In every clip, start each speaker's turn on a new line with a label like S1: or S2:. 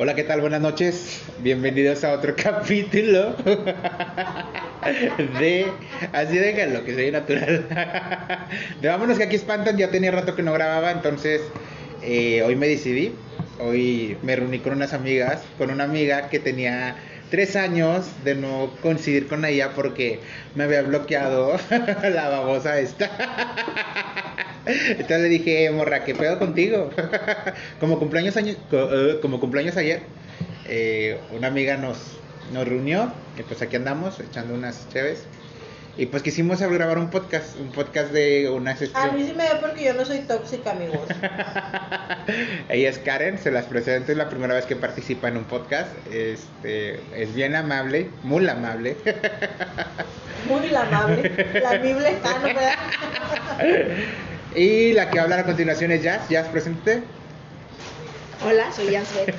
S1: Hola, ¿qué tal? Buenas noches. Bienvenidos a otro capítulo de Así déjalo, que soy natural. De vámonos que aquí espantan, ya tenía rato que no grababa, entonces eh, hoy me decidí. Hoy me reuní con unas amigas, con una amiga que tenía tres años de no coincidir con ella porque me había bloqueado la babosa esta. Entonces le dije, morra, ¿qué pedo contigo? como cumpleaños año, eh, como cumpleaños ayer, eh, una amiga nos, nos reunió, y pues aquí andamos echando unas chéves. Y pues quisimos grabar un podcast, un podcast de una
S2: A
S1: sesión.
S2: mí sí me da porque yo no soy tóxica, amigos.
S1: Ella es Karen, se las presento, es la primera vez que participa en un podcast. Este, es bien amable, muy amable.
S2: Muy la amable. La amible está, ¿no? ¿verdad?
S1: y la que va a hablar a continuación es Jazz. Jazz, presente.
S3: Hola, soy Jansbet.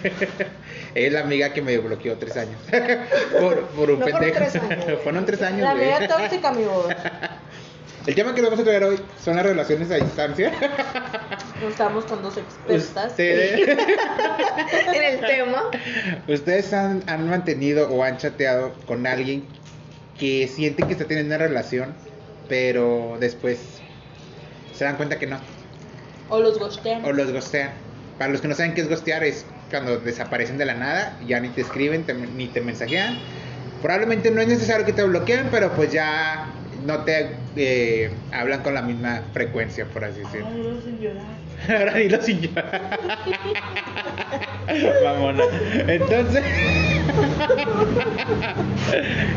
S1: Es la amiga que me bloqueó tres años. por, por un
S3: No fueron
S1: pendejo.
S3: tres años, güey.
S1: fueron tres años,
S2: La amiga tóxica, amigos.
S1: El tema que vamos a traer hoy son las relaciones a distancia.
S2: Estamos con dos expertas.
S1: Ustedes,
S3: en el tema.
S1: ustedes han, han mantenido o han chateado con alguien que sienten que está teniendo una relación, pero después se dan cuenta que no.
S2: O los gostean.
S1: O los gostean. Para los que no saben qué es gostear, es cuando desaparecen de la nada, ya ni te escriben, te- ni te mensajean. Probablemente no es necesario que te bloqueen, pero pues ya no te eh, hablan con la misma frecuencia, por así decirlo.
S2: Ay, sin llorar.
S1: Ahora dilo sin llorar. Mamona. Entonces,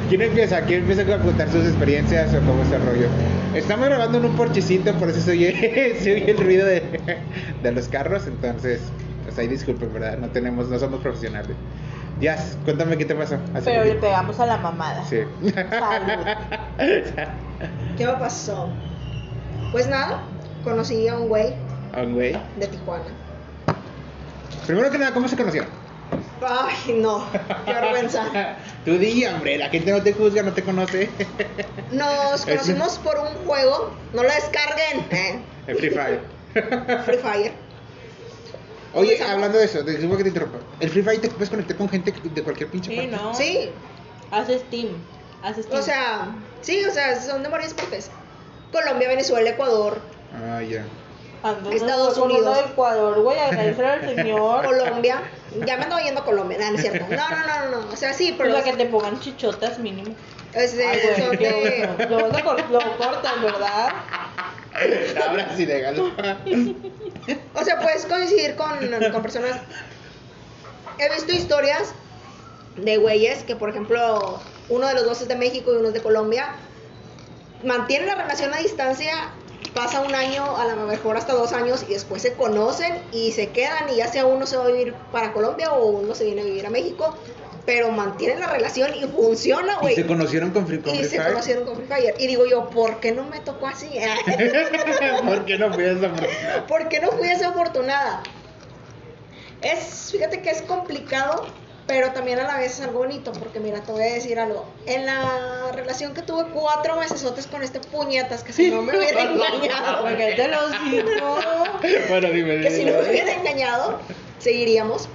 S1: ¿quién empieza? ¿Quién empieza a contar sus experiencias o cómo es el rollo? Estamos grabando en un porchecito, por eso se oye, se oye el ruido de, de los carros, entonces, pues ahí disculpen, ¿verdad? No tenemos, no somos profesionales. Ya, cuéntame qué te pasó. hace
S2: Pero le pegamos a la mamada.
S1: Sí.
S2: Salud.
S3: ¿Qué me pasó? Pues nada, conocí a un güey
S1: Ah, güey.
S3: de Tijuana.
S1: Primero que nada, ¿cómo se conocieron?
S3: Ay, no, qué vergüenza.
S1: Tú di, hombre, la gente no te juzga, no te conoce.
S3: Nos conocimos por un juego, no lo descarguen, ¿eh?
S1: El Free Fire.
S3: Free Fire.
S1: Oye, hablando de eso, disculpa que te interrumpa. El Free Fire te puedes conectar con gente de cualquier pinche
S2: Sí,
S1: parte.
S2: ¿no?
S3: Sí,
S2: Haces Steam. Haces Steam.
S3: o sea, sí, o sea, son de varias partes. Colombia, Venezuela, Ecuador,
S1: Ah, ya.
S3: Estados Unidos.
S2: Ecuador, güey. Agradecer al señor.
S3: Colombia. Ya me ando yendo a Colombia, no, no es cierto. No, no, no, no, no. O sea, sí, pero.
S2: Pues la que te pongan chichotas mínimo.
S3: es de-
S2: Ay, güey,
S3: son
S2: qué
S3: de-
S2: bueno. Lo, vas a cor- lo cortas, ¿verdad?
S1: Ahora sí, déjalo.
S3: O sea, puedes coincidir con, con personas. He visto historias de güeyes que, por ejemplo, uno de los dos es de México y uno es de Colombia. Mantienen la relación a distancia, pasa un año, a lo mejor hasta dos años, y después se conocen y se quedan, y ya sea uno se va a vivir para Colombia o uno se viene a vivir a México. Pero mantienen la relación y funciona,
S1: ¿Y
S3: güey.
S1: se conocieron con Free, con
S3: Y
S1: Free
S3: se conocieron con Free Fire. Y digo yo, ¿por qué no me tocó así?
S1: ¿Por qué no fui a esa persona?
S3: ¿Por qué no fui esa afortunada? Es, fíjate que es complicado, pero también a la vez es algo bonito, porque mira, te voy a decir algo. En la relación que tuve cuatro mesesotes con este puñetas, que si no me hubiera engañado,
S2: Porque te los digo.
S1: Bueno, dime,
S3: que si no
S1: dime.
S3: me hubiera engañado, seguiríamos.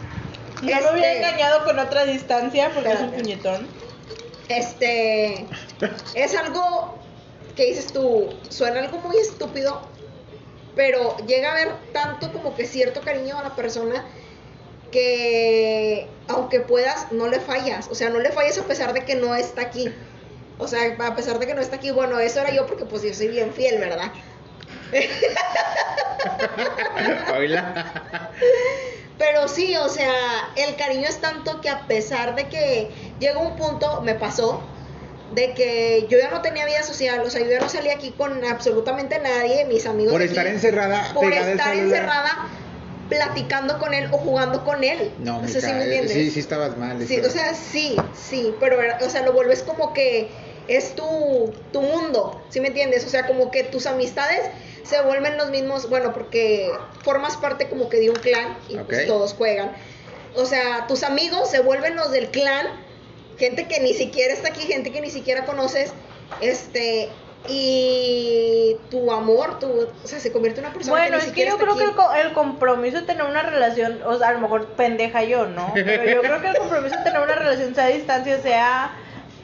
S2: No me hubiera
S3: Este-
S2: engañado con otra distancia porque es un puñetón.
S3: Este es algo que dices tú, suena algo muy estúpido, pero llega a haber tanto como que cierto cariño a la persona que aunque puedas, no le fallas. O sea, no le fallas a pesar de que no está aquí. O sea, a pesar de que no está aquí, bueno, eso era yo porque pues yo soy bien fiel, ¿verdad?
S1: Oila.
S3: Pero sí, o sea, el cariño es tanto que a pesar de que llega un punto, me pasó, de que yo ya no tenía vida social, o sea, yo ya no salía aquí con absolutamente nadie, mis amigos.
S1: Por
S3: de aquí,
S1: estar encerrada,
S3: Por estar encerrada, platicando con él o jugando con él.
S1: No,
S3: no sé si me entiendes.
S1: sí, sí estabas mal.
S3: Sí, o sea, sí, sí, pero, o sea, lo vuelves como que es tu, tu mundo, ¿sí me entiendes? O sea, como que tus amistades se vuelven los mismos, bueno, porque formas parte como que de un clan y pues
S1: Ok.
S3: todos juegan. O sea, tus amigos se vuelven los del clan, gente que ni siquiera está aquí, gente que ni siquiera conoces, este, y tu amor, tu, o sea, se convierte en una persona
S2: Bueno,
S3: que ni
S2: es que yo creo que el,
S3: aquí.
S2: co- el compromiso de tener una relación, o sea, a lo mejor pendeja yo, ¿no? Pero yo creo que el compromiso de tener una relación, sea a distancia, sea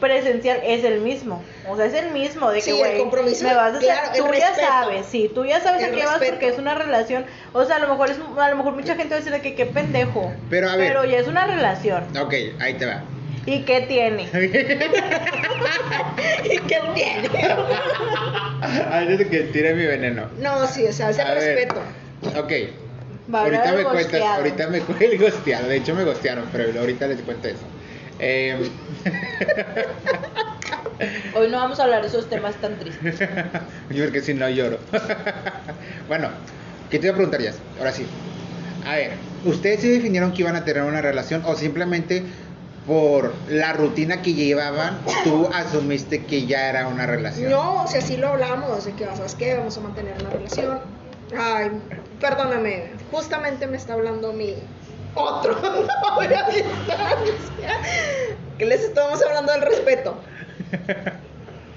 S2: presencial, es el mismo. O sea, es el mismo, de que,
S3: Sí,
S2: güey, me vas a
S3: claro,
S2: tú ya
S3: respeto.
S2: sabes, sí, tú ya sabes a qué vas
S3: respeto.
S2: porque es una relación. O sea, a lo mejor es, a lo mejor mucha gente va a decir de que qué pendejo.
S1: Pero, a ver.
S2: Pero ya es una relación.
S1: Ok, ahí te va.
S2: ¿Y qué tiene?
S3: ¿Y qué tiene?
S1: De que tire mi veneno.
S3: No, sí, o sea, es el
S1: A ver,
S3: respeto.
S1: Ok.
S2: Va
S1: ahorita me cuentas, ahorita me cu- el gosteado. De hecho me gostearon, pero ahorita les cuento eso. Eh,
S2: Hoy no vamos a hablar de esos temas tan tristes.
S1: yo porque si no lloro. bueno, ¿qué te iba a preguntar ya? Ahora sí. A ver, ¿ustedes sí definieron que iban a tener una relación o simplemente por la rutina que llevaban tú asumiste que ya era una relación?
S3: No, o sea, sí lo hablamos, de que, ¿sabes qué? Vamos a mantener una relación. Ay, perdóname, justamente me está hablando mi otro novio a distancia. Que les estamos hablando del respeto.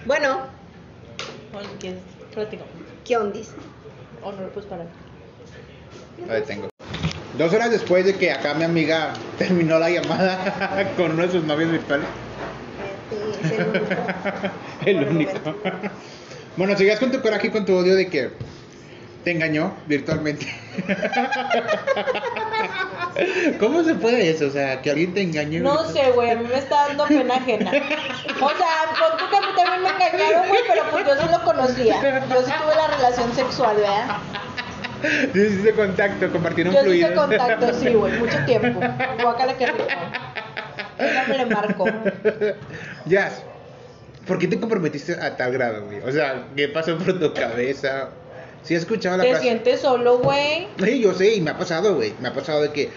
S3: Bueno.
S2: Platico.
S3: ¿qué ondis?
S2: O no lo puedes parar.
S1: Lo detengo. Dos horas después de que acá mi amiga terminó la llamada con uno de sus novios virtuales.
S3: Es el único.
S1: El único. Bueno, sigas con tu coraje y con tu odio de que te engañó virtualmente. ¿Cómo se puede eso? O sea, que alguien te engañe.
S2: No sé, güey, a mí me está dando pena ajena. O sea, pon tú que a mí también me engañaron, güey, pero pues yo sí lo conocía. Yo sí tuve la relación sexual, ¿verdad?
S1: Sí, hiciste contacto, compartieron
S2: Yo sí
S1: fluidos.
S2: hice contacto, sí, güey, mucho tiempo. Guácala que rico. Déjame le marco.
S1: Jazz, ¿por qué te comprometiste a tal grado, güey? O sea, ¿qué pasó por tu cabeza? Sí, he escuchado la
S2: ¿Te
S1: frase.
S2: sientes solo, güey?
S1: Sí, yo sé, y me ha pasado, güey. Me ha pasado de que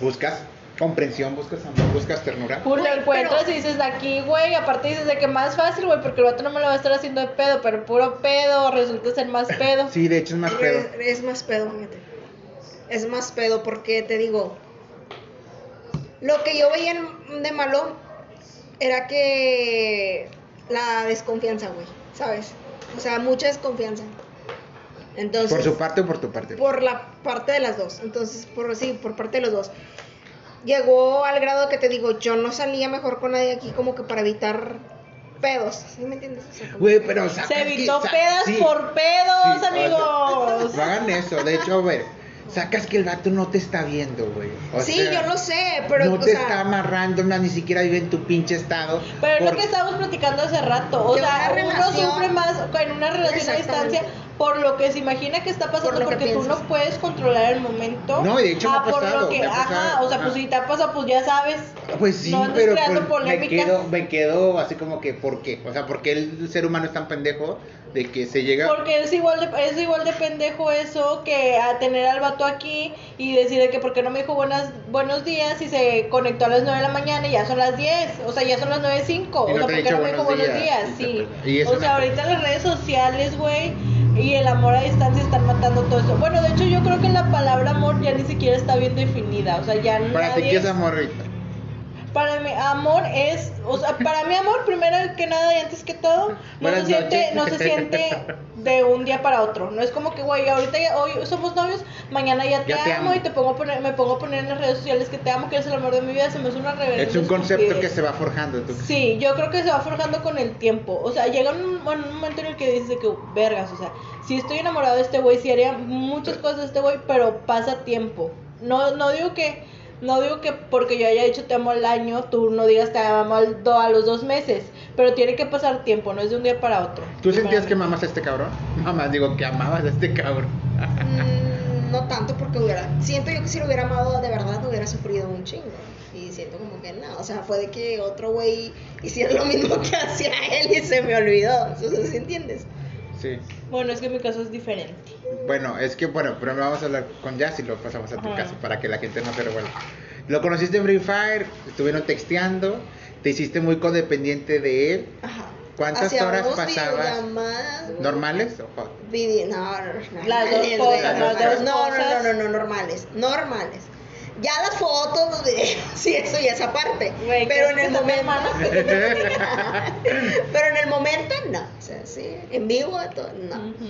S1: buscas comprensión, buscas amor, buscas ternura.
S2: Pues lo encuentras
S3: pero-
S2: y dices de aquí, güey. Aparte dices de que más fácil, güey, porque el vato no me lo va a estar haciendo de pedo, pero puro pedo, resulta ser más pedo.
S1: Sí, de hecho es más pedo.
S3: Es, es más pedo, fíjate. Es más pedo porque te digo, lo que yo veía de malo era que la desconfianza, güey, ¿sabes? O sea, mucha desconfianza. Entonces,
S1: ¿Por su parte o por tu parte?
S3: por la parte de las dos. Entonces, por sí, por parte de los dos. Llegó al grado que te digo, yo no salía mejor con nadie aquí como que para evitar pedos. ¿Sí me entiendes? O sea, como
S1: Güey,
S3: que-
S1: pero
S2: Se
S1: que-
S2: evitó
S1: sa-
S2: pedas
S1: sí,
S2: por pedos,
S1: sí, o sea,
S2: amigos.
S1: No hagan eso. De hecho, a ver, sacas que el vato no te está viendo, güey. O
S3: sí,
S1: sea,
S3: yo lo sé, pero
S1: no
S3: o
S1: te
S3: sea,
S1: está amarrando, no, ni siquiera vive en tu pinche estado.
S2: Pero es lo
S1: por-
S2: que estábamos platicando hace rato. O
S3: Que
S2: sea, uno
S3: relación-
S2: sufre más en una relación a distancia por lo que se imagina que está pasando,
S3: Por
S2: porque tú no puedes controlar el momento.
S1: No, y de hecho me
S2: ah,
S1: ha
S2: por
S1: pasado,
S2: lo que,
S1: me ha
S2: ajá,
S1: pasado,
S2: o sea, pues si te pasa, pues ya sabes.
S1: Pues sí,
S2: no
S1: pero
S2: creando
S1: pues, me
S2: polémicas.
S1: quedo, me quedo así como que, ¿por qué? O sea, ¿por qué el ser humano es tan pendejo de que se llega...
S2: Porque es igual de, es igual de pendejo eso que a tener al vato aquí y decirle que porque no me dijo buenas, buenos días y se conectó a las 9 de la mañana y ya son las 10, o sea, ya son las 9.05,
S1: Y
S2: o sea,
S1: ha
S2: porque no me dijo
S1: buenos días.
S2: días, sí.
S1: Y
S2: O sea, ahorita las redes sociales, güey, y el amor a distancia están matando todo eso. Bueno, de hecho yo creo que la palabra amor ya ni siquiera está bien definida, o sea, ya
S1: Para ti,
S2: nadie...
S1: ¿qué es amor, Rita?
S2: Para mí, amor es, o sea, para mí amor, primero que nada y antes que todo, no
S1: Buenas
S2: se siente, no se siente de un día para otro. No es como que, güey, ahorita ya- hoy somos novios, mañana ya te,
S1: Ya te
S2: amo, y te pongo a poner, me pongo a poner en las redes sociales que te amo, que eres el amor de mi vida, se me hace una reverenda
S1: Es un concepto que se va forjando. ¿tú?
S2: Sí, yo creo que se va forjando con el tiempo. O sea, llega un, momento en el que dices de que, vergas, o sea, si estoy enamorado de este güey, si haría muchas cosas de este güey, pero pasa tiempo. No, no digo que, no digo que porque yo haya dicho te amo al año, tú no digas te amo al do- a los dos meses, pero tiene que pasar tiempo, no es de un día para otro.
S1: ¿Tú sentías que
S2: mí.
S1: mamas a este cabrón? Mamá, digo que amabas a este cabrón.
S3: Mm, no tanto porque hubiera. Siento yo que si lo hubiera amado de verdad hubiera sufrido un chingo. Y siento como que no. O sea, fue de que otro güey hiciera lo mismo que hacía él y se me olvidó. ¿sí entiendes?
S1: Sí.
S2: Bueno, es que mi caso es diferente.
S1: Bueno, es que, bueno, primero vamos a hablar con Jazz y luego pasamos a tu
S2: Ajá.
S1: caso para que la gente no se revuelva. Lo conociste en Free Fire, estuvieron texteando, te hiciste muy codependiente de él.
S3: Ajá.
S1: ¿Cuántas
S3: Hacíamos
S1: horas pasabas? ¿Normales? o hot?
S3: Vide- no, no, no,
S2: Las dos cosas,
S3: no, no, no, no, normales, normales. Ya las fotos, los videos, sí, eso eso ya es aparte.
S2: Güey,
S3: pero
S2: ¿crees
S3: en el momento. pero en el momento no. O sea, sí, en vivo, todo, no.
S2: Ujú.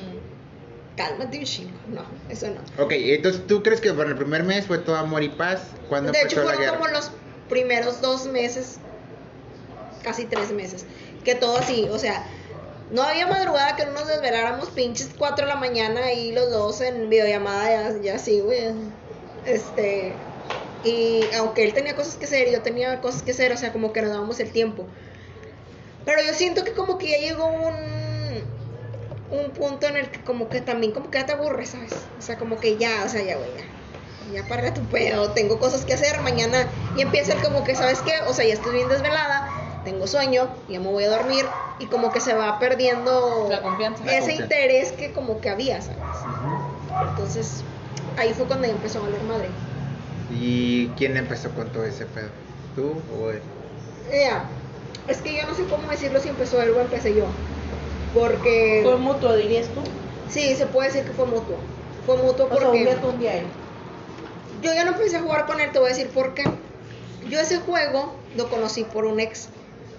S3: Cálmate un chingo. No, eso no.
S1: Ok, entonces tú crees que por el primer mes fue todo amor y paz. ¿Cuándo
S3: De hecho, fueron como los primeros dos meses, casi tres meses, que todo así, o sea, no había madrugada que no nos desveláramos pinches 4 de la mañana y los dos en videollamada ya, ya así, güey. Este, y aunque él tenía cosas que hacer y yo tenía cosas que hacer, o sea, como que nos dábamos el tiempo. Pero yo siento que como que ya llegó un, un punto en el que como que también como que ya te aburres, ¿sabes? O sea, como que ya, o sea, ya, güey, ya. Ya para tu pedo, tengo cosas que hacer mañana y empieza el como que, ¿sabes qué? O sea, ya estoy bien desvelada, tengo sueño, ya me voy a dormir y como que se va perdiendo
S2: La confianza.
S1: La
S3: ese
S1: confianza.
S3: interés que como que había, ¿sabes? Entonces, ahí fue cuando ya empezó a valer madre.
S1: ¿Y quién empezó con todo ese pedo? ¿Tú o él?
S3: Ya, es que yo no sé cómo decirlo si empezó él o empecé yo. Porque,
S2: Fue mutuo, dirías tú.
S3: sí, se puede decir que fue mutuo. Fue mutuo
S2: O sea, un
S3: porque
S2: día tú, un día él.
S3: yo ya no empecé a jugar con él, te voy a decir por qué. Yo ese juego lo conocí por un ex.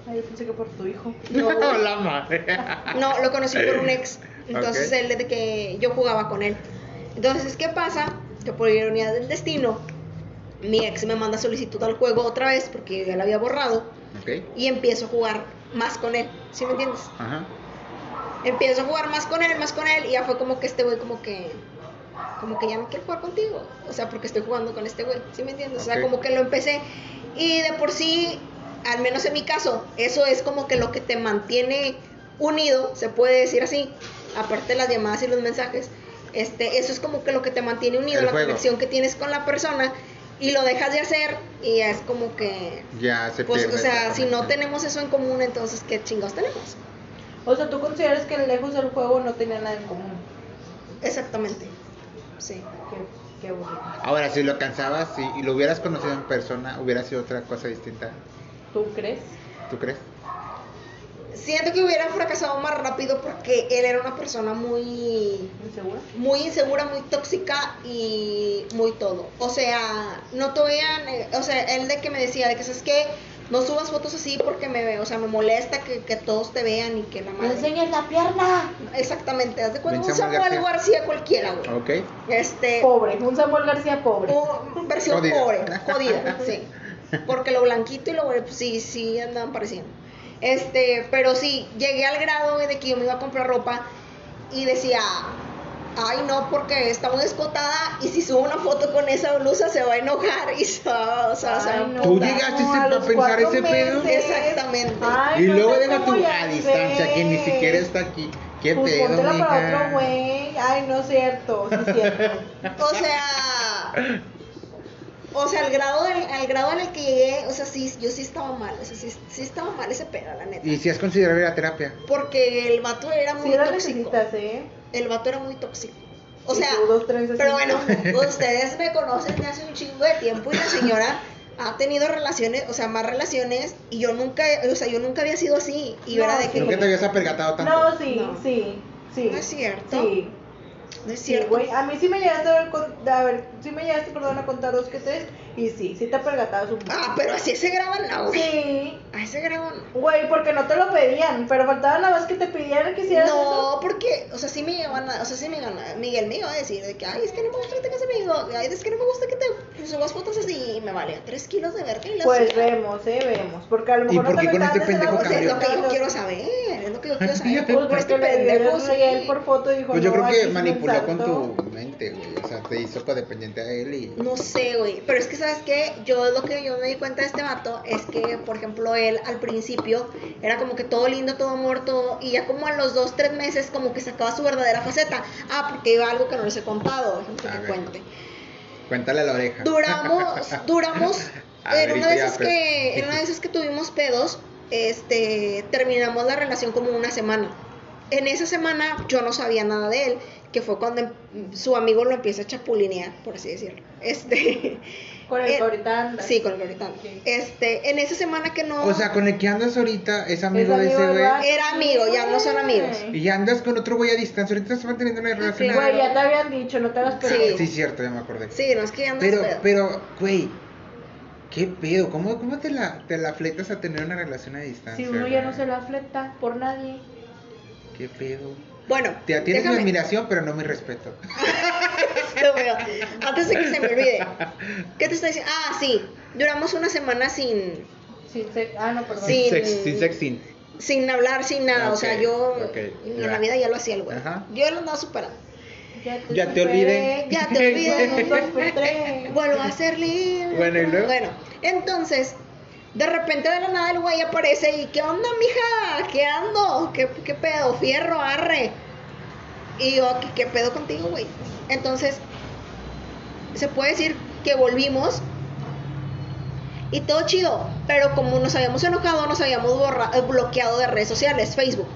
S2: Ay, yo pensé que por tu hijo.
S3: No,
S1: la madre.
S3: No, lo conocí por un ex. Entonces
S1: Ok.
S3: él desde que yo jugaba con él. Entonces, ¿qué pasa? Que por ironía del destino, mi ex me manda solicitud al juego otra vez porque ya la había borrado
S1: Ok.
S3: y empiezo a jugar más con él. ¿Sí me entiendes?
S1: Ajá.
S3: Empiezo a jugar más con él, más con él y ya fue como que este güey como que como que ya no quiero jugar contigo, o sea, porque estoy jugando con este güey, ¿sí me entiendes? O sea, como que lo empecé y de por sí, al menos en mi caso, eso es como que lo que te mantiene unido, se puede decir así, aparte de las llamadas y los mensajes, este, eso es como que lo que te mantiene unido,
S1: El
S3: la
S1: juego.
S3: conexión que tienes con la persona y lo dejas de hacer y es como que,
S1: Ya se
S3: pues,
S1: pierde.
S3: o sea, si no tenemos eso en común, entonces, ¿qué chingados tenemos?
S2: O sea, ¿tú consideras que lejos del juego no tenía nada en común?
S3: Exactamente, sí.
S2: Qué, qué bonito.
S1: Ahora, si lo alcanzabas si, y lo hubieras conocido en persona, hubiera sido otra cosa distinta.
S2: ¿Tú crees?
S1: ¿Tú crees?
S3: Siento que hubiera fracasado más rápido porque él era una persona muy
S2: ¿Insegura?
S3: muy insegura, muy tóxica y muy todo. O sea, no te voy a neg- o sea, él de que me decía de que sabes que no subas fotos así porque me, o sea, me molesta que, que todos te vean y que la
S2: ¡Me
S3: madre.
S2: enseñas la pierna!
S3: Exactamente, haz de cuenta un
S1: Samuel García.
S3: García cualquiera, güey.
S1: Ok.
S3: Este,
S2: Pobre, un Samuel García pobre.
S3: o versión
S1: Jodida.
S3: pobre, jodida, sí. Porque lo blanquito y lo pues, sí, sí andaban pareciendo. Este, pero sí, llegué al grado de que yo me iba a comprar ropa y decía, ay no, porque está muy escotada y si subo una foto con esa blusa se va a enojar y se va, o sea, se va
S2: no,
S1: ¿Tú llegaste
S2: no,
S1: a pensar ese pedo?
S3: Exactamente.
S2: Ay,
S1: y
S2: no
S1: luego deja tú a distancia, que ni siquiera está aquí. ¿Qué
S2: Pues
S1: pedo,
S2: para otro güey. Ay, no es cierto, sí es cierto.
S3: O sea, o sea, al grado, del, al grado en el que llegué, o sea, sí, yo sí estaba mal, o sea, sí, sí estaba mal ese pedo, la neta.
S1: ¿Y si has considerado ir a terapia?
S3: Porque el vato era muy
S2: Sí
S3: tóxico.
S2: ¿eh?
S3: El vato era muy tóxico. O sea,
S2: tú dos trenzas
S3: pero bueno, ustedes me conocen de hace un chingo de tiempo y la señora ha tenido relaciones, o sea, más relaciones y yo nunca, o sea, yo nunca había sido así y
S2: No,
S3: era de que
S1: ¿Por qué te habías apergatado tanto?
S2: No, sí,
S3: No.
S2: sí, sí.
S3: No es cierto.
S2: Sí,
S3: no es
S2: sí,
S3: cierto.
S2: güey. A mí sí me llegaste a ver, con- a ver, sí me llegaste, perdón, a contar dos que tres. Y sí, sí te apergatabas un poco.
S3: ah, pero así se graban, no, güey.
S2: Sí.
S3: A ese graban.
S2: Güey, porque no te lo pedían, pero faltaba nada más que te pidieran que hicieras
S3: No,
S2: eso.
S3: porque, o sea, sí me llevan, a- o sea, sí me gana, Miguel me iba a decir de que, ay, es que no me gusta que tengas amigos, ay, es que no me gusta que te subas fotos así, y me valía tres kilos de verga y la
S2: Pues vemos, eh, vemos. Porque a lo
S1: ¿Y
S2: mejor
S1: por
S2: no
S1: qué
S2: te
S1: con este pendejo
S3: Pues es lo que yo quiero saber, lo que yo quiero saber.
S2: Pues
S3: Por este pendejo,
S2: él por foto y dijo,
S1: Pues yo
S2: no,
S1: creo que manipuló con tu mente, güey. O sea, te hizo codependiente a él y...
S3: No sé, güey. Pero es que, ¿sabes qué? Yo lo que yo me di cuenta de este vato es que, por ejemplo, él al principio era como que todo lindo, todo amor, todo. Y ya como a los dos, tres meses, como que sacaba su verdadera faceta. Ah, porque iba algo que no les he contado. Que
S1: ver.
S3: cuente.
S1: Cuéntale a la oreja.
S3: Duramos, duramos. En una de esas
S1: pues.
S3: que, en una de esas que tuvimos pedos, este, terminamos la relación como una semana. En esa semana yo no sabía nada de él, que fue cuando em- su amigo lo empieza a chapulinear, por así decirlo. Este,
S2: Con el que ahorita andas.
S3: Sí, con el que ahorita.
S2: Sí.
S3: Este, en esa semana que no
S1: O sea, con el que andas ahorita es amigo
S2: Es
S1: de ese
S2: amigo
S1: güey.
S3: Era amigo, ya no son amigos.
S1: Y ya andas con otro güey a distancia. Ahorita se van teniendo una relación.
S3: claro.
S2: Güey, ya te habían dicho, no te hagas
S3: Sí.
S2: pendejo.
S1: Sí, cierto, ya me acordé.
S3: Sí, no es que ya andas
S1: Pero,
S3: pedo.
S1: pero, güey, ¿Qué pedo? ¿Cómo, cómo te, la, te la fletas a tener una relación a distancia?
S2: Si uno ya no se la fleta por nadie.
S1: ¿Qué pedo?
S3: Bueno,
S1: Te tienes mi admiración, pero no mi respeto.
S3: Lo veo. Antes de que se me olvide. ¿Qué te estoy diciendo? Ah, sí. Duramos una semana sin,
S2: Sin sex- Ah, no, perdón.
S3: Sí. Sin-
S1: Sex, sin sexting.
S3: sin hablar, sin nada. O sea,
S1: Ok,
S3: yo
S1: ok,
S3: en
S1: ya.
S3: la vida ya lo hacía el güey.
S1: Ajá.
S3: Yo lo andaba superando.
S1: Ya te olvidé.
S3: Ya te olvidé. Vuelvo a ser libre.
S1: Bueno, ¿y luego?
S3: Bueno, entonces, de repente de la nada el güey aparece y ¿qué onda, mija? ¿Qué ando? ¿Qué, qué pedo? Fierro, arre. Y yo, ¿qué, qué pedo contigo, güey? Entonces, se puede decir que volvimos y todo chido, pero como nos habíamos enojado, nos habíamos borra- eh, bloqueado de redes sociales, Facebook.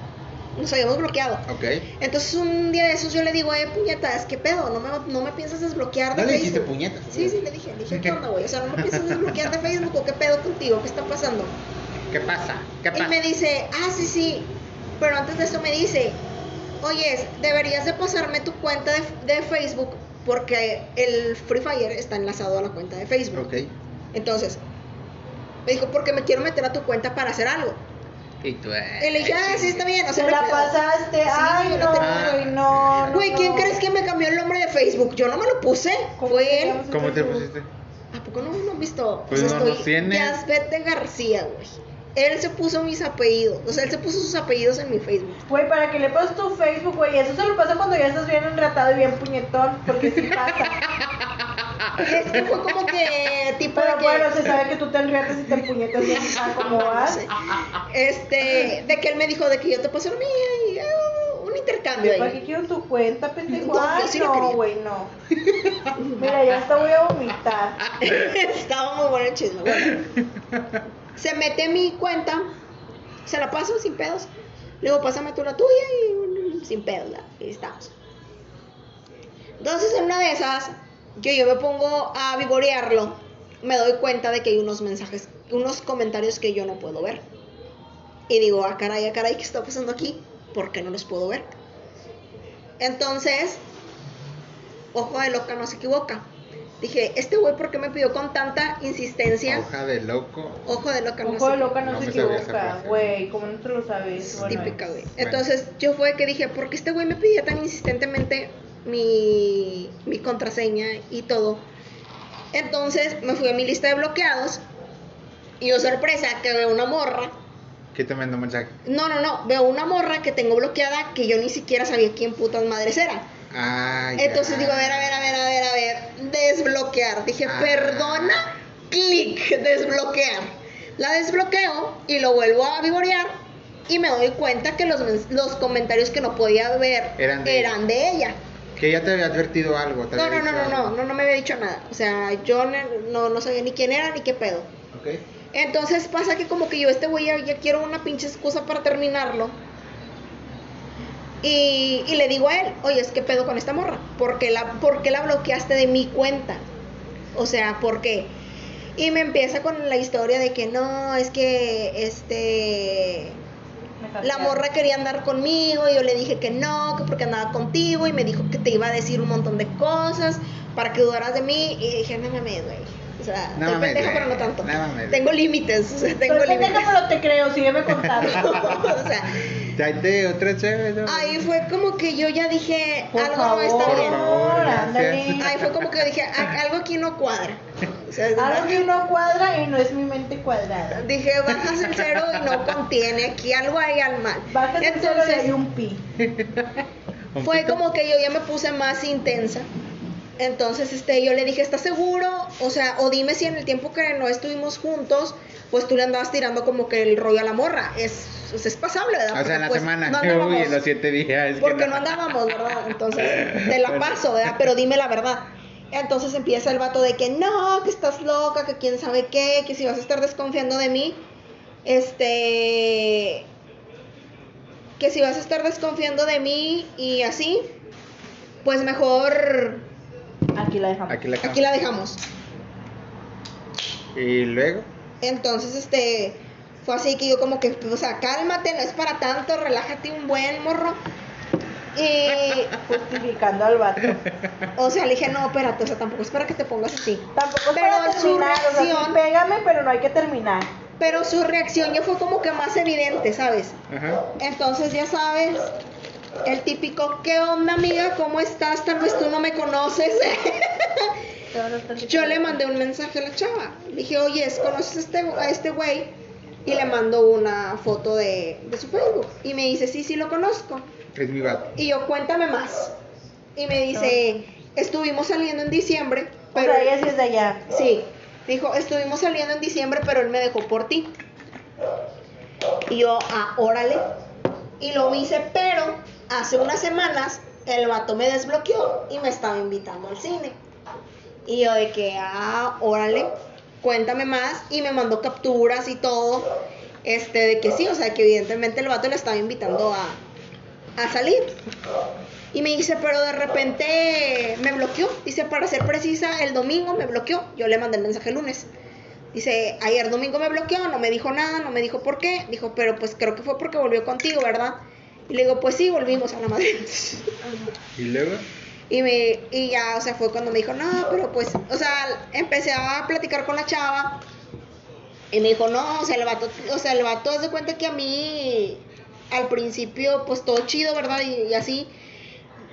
S3: Nos habíamos bloqueado.
S1: Ok.
S3: Entonces un día de esos yo le digo, eh, puñetas, ¿qué pedo? No me, no me piensas desbloquear de
S1: ¿No le dijiste
S3: Facebook.
S1: puñetas?
S3: Sí, sí, le dije, le dije, ¿qué onda, güey? O sea, no me piensas desbloquear de Facebook o qué pedo contigo, ¿qué está pasando?
S1: ¿Qué pasa? ¿Qué
S3: Y
S1: pasa?
S3: me dice, ah, sí, sí. Pero antes de eso me dice, oye, deberías de pasarme tu cuenta de, de Facebook porque el Free Fire está enlazado a la cuenta de Facebook.
S1: Ok.
S3: Entonces, me dijo, porque me quiero meter a tu cuenta para hacer algo.
S1: Y tú,
S3: Y le dije, ah, sí, está bien. O sea,
S2: la
S3: hay pedo".
S2: pasaste.
S3: Sí,
S2: Ay, no, güey, no. no,
S3: Güey, ¿quién
S2: no.
S3: crees que me cambió el nombre de Facebook? Yo no me lo puse.
S2: ¿Cómo
S3: Fue
S2: te
S3: él.
S1: ¿Cómo te pusiste?
S3: ¿A poco no, no han visto?
S1: Pues
S3: sea,
S1: no
S3: estoy
S1: nos tienes.
S3: Yasbete García, güey. Él se puso mis apellidos. O sea, él se puso sus apellidos en mi Facebook.
S2: Güey, para que le pases tu Facebook, güey. Eso se lo pasa cuando ya estás bien enratado y bien puñetón. Porque sí pasa.
S3: Es que fue como que tipo
S2: Pero
S3: de que.
S2: bueno, se sabe que tú te enreatas y te puñetas bien. Ah, ¿cómo vas?
S3: Sí. Este, de que él me dijo de que yo te paso la mía y ah, un intercambio
S2: ¿Para qué quiero tu cuenta, pendejo?
S3: No, sí
S2: no, güey, no. Mira, ya hasta voy a vomitar.
S3: Estaba muy bueno el chisme. Bueno, se mete mi cuenta, se la paso sin pedos. Luego pásame tú la tuya y mm, sin pedos, y estamos. Entonces, en una de esas, que yo me pongo a vivorearlo, me doy cuenta de que hay unos mensajes, unos comentarios que yo no puedo ver. Y digo, ah, caray, ah, caray, ¿qué está pasando aquí? ¿Por qué no los puedo ver? Entonces, ojo de loca no se equivoca. Dije, este güey, ¿por qué me pidió con tanta insistencia?
S1: Hoja de loco.
S3: Ojo de loca no
S2: Ojo
S3: se
S2: de loca no,
S1: No
S2: se equivoca, güey. ¿Cómo no te lo sabes?
S3: Es
S2: Bueno,
S3: típica, güey.
S1: Bueno.
S3: Entonces, yo fue que dije, ¿por qué este güey me pedía tan insistentemente mi, mi contraseña y todo? Entonces, me fui a mi lista de bloqueados y yo, sorpresa, que veo una morra.
S1: ¿Qué te mandó mensaje?
S3: No, no, no, veo una morra que tengo bloqueada que yo ni siquiera sabía quién putas madres era.
S1: Ay.
S3: Entonces digo, a ver, a ver, a ver, a ver, a ver, desbloquear. Dije,
S1: Ah.
S3: perdona, clic, desbloquear. La desbloqueo y lo vuelvo a vivorear y me doy cuenta que los, los comentarios que no podía ver
S1: Eran de
S3: eran de ella.
S1: Que ya te había advertido algo.
S3: No, no, no, no, no, no, no me había dicho nada. O sea, yo no, no sabía ni quién era ni qué pedo.
S1: Ok.
S3: Entonces pasa que como que yo este güey ya, ya quiero una pinche excusa para terminarlo. Y, y le digo a él, oye, es que pedo con esta morra. ¿Por qué, la, ¿Por qué la bloqueaste de mi cuenta? O sea, ¿por qué? Y me empieza con la historia de que no, es que este
S2: me
S3: la morra quería andar conmigo y yo le dije que no, que porque andaba contigo y me dijo que te iba a decir un montón de cosas para que dudaras de mí y dije, no mames, güey. O sea,
S1: No mames,
S3: pendeja pero no tanto.
S1: No mames.
S3: Tengo límites, o sea, tengo límites.
S2: pendeja, pero te creo, sígueme contando.
S3: o sea, Ahí fue como que yo ya dije,
S2: Por
S3: algo
S2: favor,
S3: no está
S1: Por
S3: bien.
S1: favor.
S3: Ahí fue como que dije, "A- algo aquí no cuadra. O sea,
S2: Algo que no cuadra y no es mi mente cuadrada.
S3: Dije, bajas el cero y no contiene, aquí algo hay al mal.
S2: Bajas el cero y
S3: Entonces,
S2: hay un pi.
S1: Un
S3: fue
S1: pito.
S3: como que yo ya me puse más intensa. Entonces, este, yo le dije, ¿estás seguro? O sea, o dime si en el tiempo que no estuvimos juntos, pues tú le andabas tirando como que el rollo a la morra. Es, pues, es pasable, ¿verdad?
S1: O sea, en la
S3: pues,
S1: semana.
S3: no
S1: Uy,
S3: andábamos-
S1: en los siete días.
S3: porque no andábamos, ¿verdad? Entonces, te la paso, ¿verdad? Pero dime la verdad. Entonces empieza el vato de que no, que estás loca, que quién sabe qué, que si vas a estar desconfiando de mí, este, que si vas a estar desconfiando de mí y así, pues mejor
S2: Aquí la dejamos.
S1: Aquí la
S3: aquí la dejamos.
S1: Y luego.
S3: Entonces, este, fue así que yo como que, o sea, cálmate, no es para tanto, relájate un buen morro. Y,
S2: Justificando al vato.
S3: o sea, le dije, no, espérate, o sea, tampoco es para que te pongas así.
S2: Tampoco
S3: Pero
S2: para
S3: su
S2: terminar, o sea, sí,
S3: reacción-
S2: pégame, pero no hay que terminar.
S3: Pero su reacción ya fue como que más evidente, ¿sabes?
S1: Ajá.
S3: Entonces, ya sabes, el típico, ¿qué onda, amiga? ¿Cómo estás? Tal vez tú no me conoces. Yo le mandé un mensaje a la chava. Dije, oye, ¿conoces a este, a este güey? Y le mando una foto de, de su Facebook. Y me dice, sí, sí lo conozco.
S1: Es mi vato.
S3: Y yo, cuéntame más. Y me dice, estuvimos saliendo en diciembre,
S2: Pero
S3: pero...
S2: ella sí es de allá.
S3: Sí, dijo, estuvimos saliendo en diciembre, pero él me dejó por ti. Y yo, ah, órale. Y lo hice, pero hace unas semanas el vato me desbloqueó y me estaba invitando al cine. Y yo de que, ah, órale, cuéntame más. Y me mandó capturas y todo. Este, de que sí, o sea, que evidentemente el vato le estaba invitando a, a salir. Y me dice, pero de repente me bloqueó. Dice, para ser precisa, el domingo me bloqueó. Yo le mandé el mensaje el lunes. Dice, ayer domingo me bloqueó, no me dijo nada, no me dijo por qué. Dijo, pero pues creo que fue porque volvió contigo, ¿verdad? Y le digo, pues sí, volvimos a la madre.
S1: Y luego,
S3: Y, me, y ya, o sea, fue cuando me dijo, no, pero pues, o sea, empecé a platicar con la chava. Y me dijo, no, o sea, el vato, o sea, el vato, de cuenta que a mí, al principio, pues todo chido, ¿verdad? Y, y así,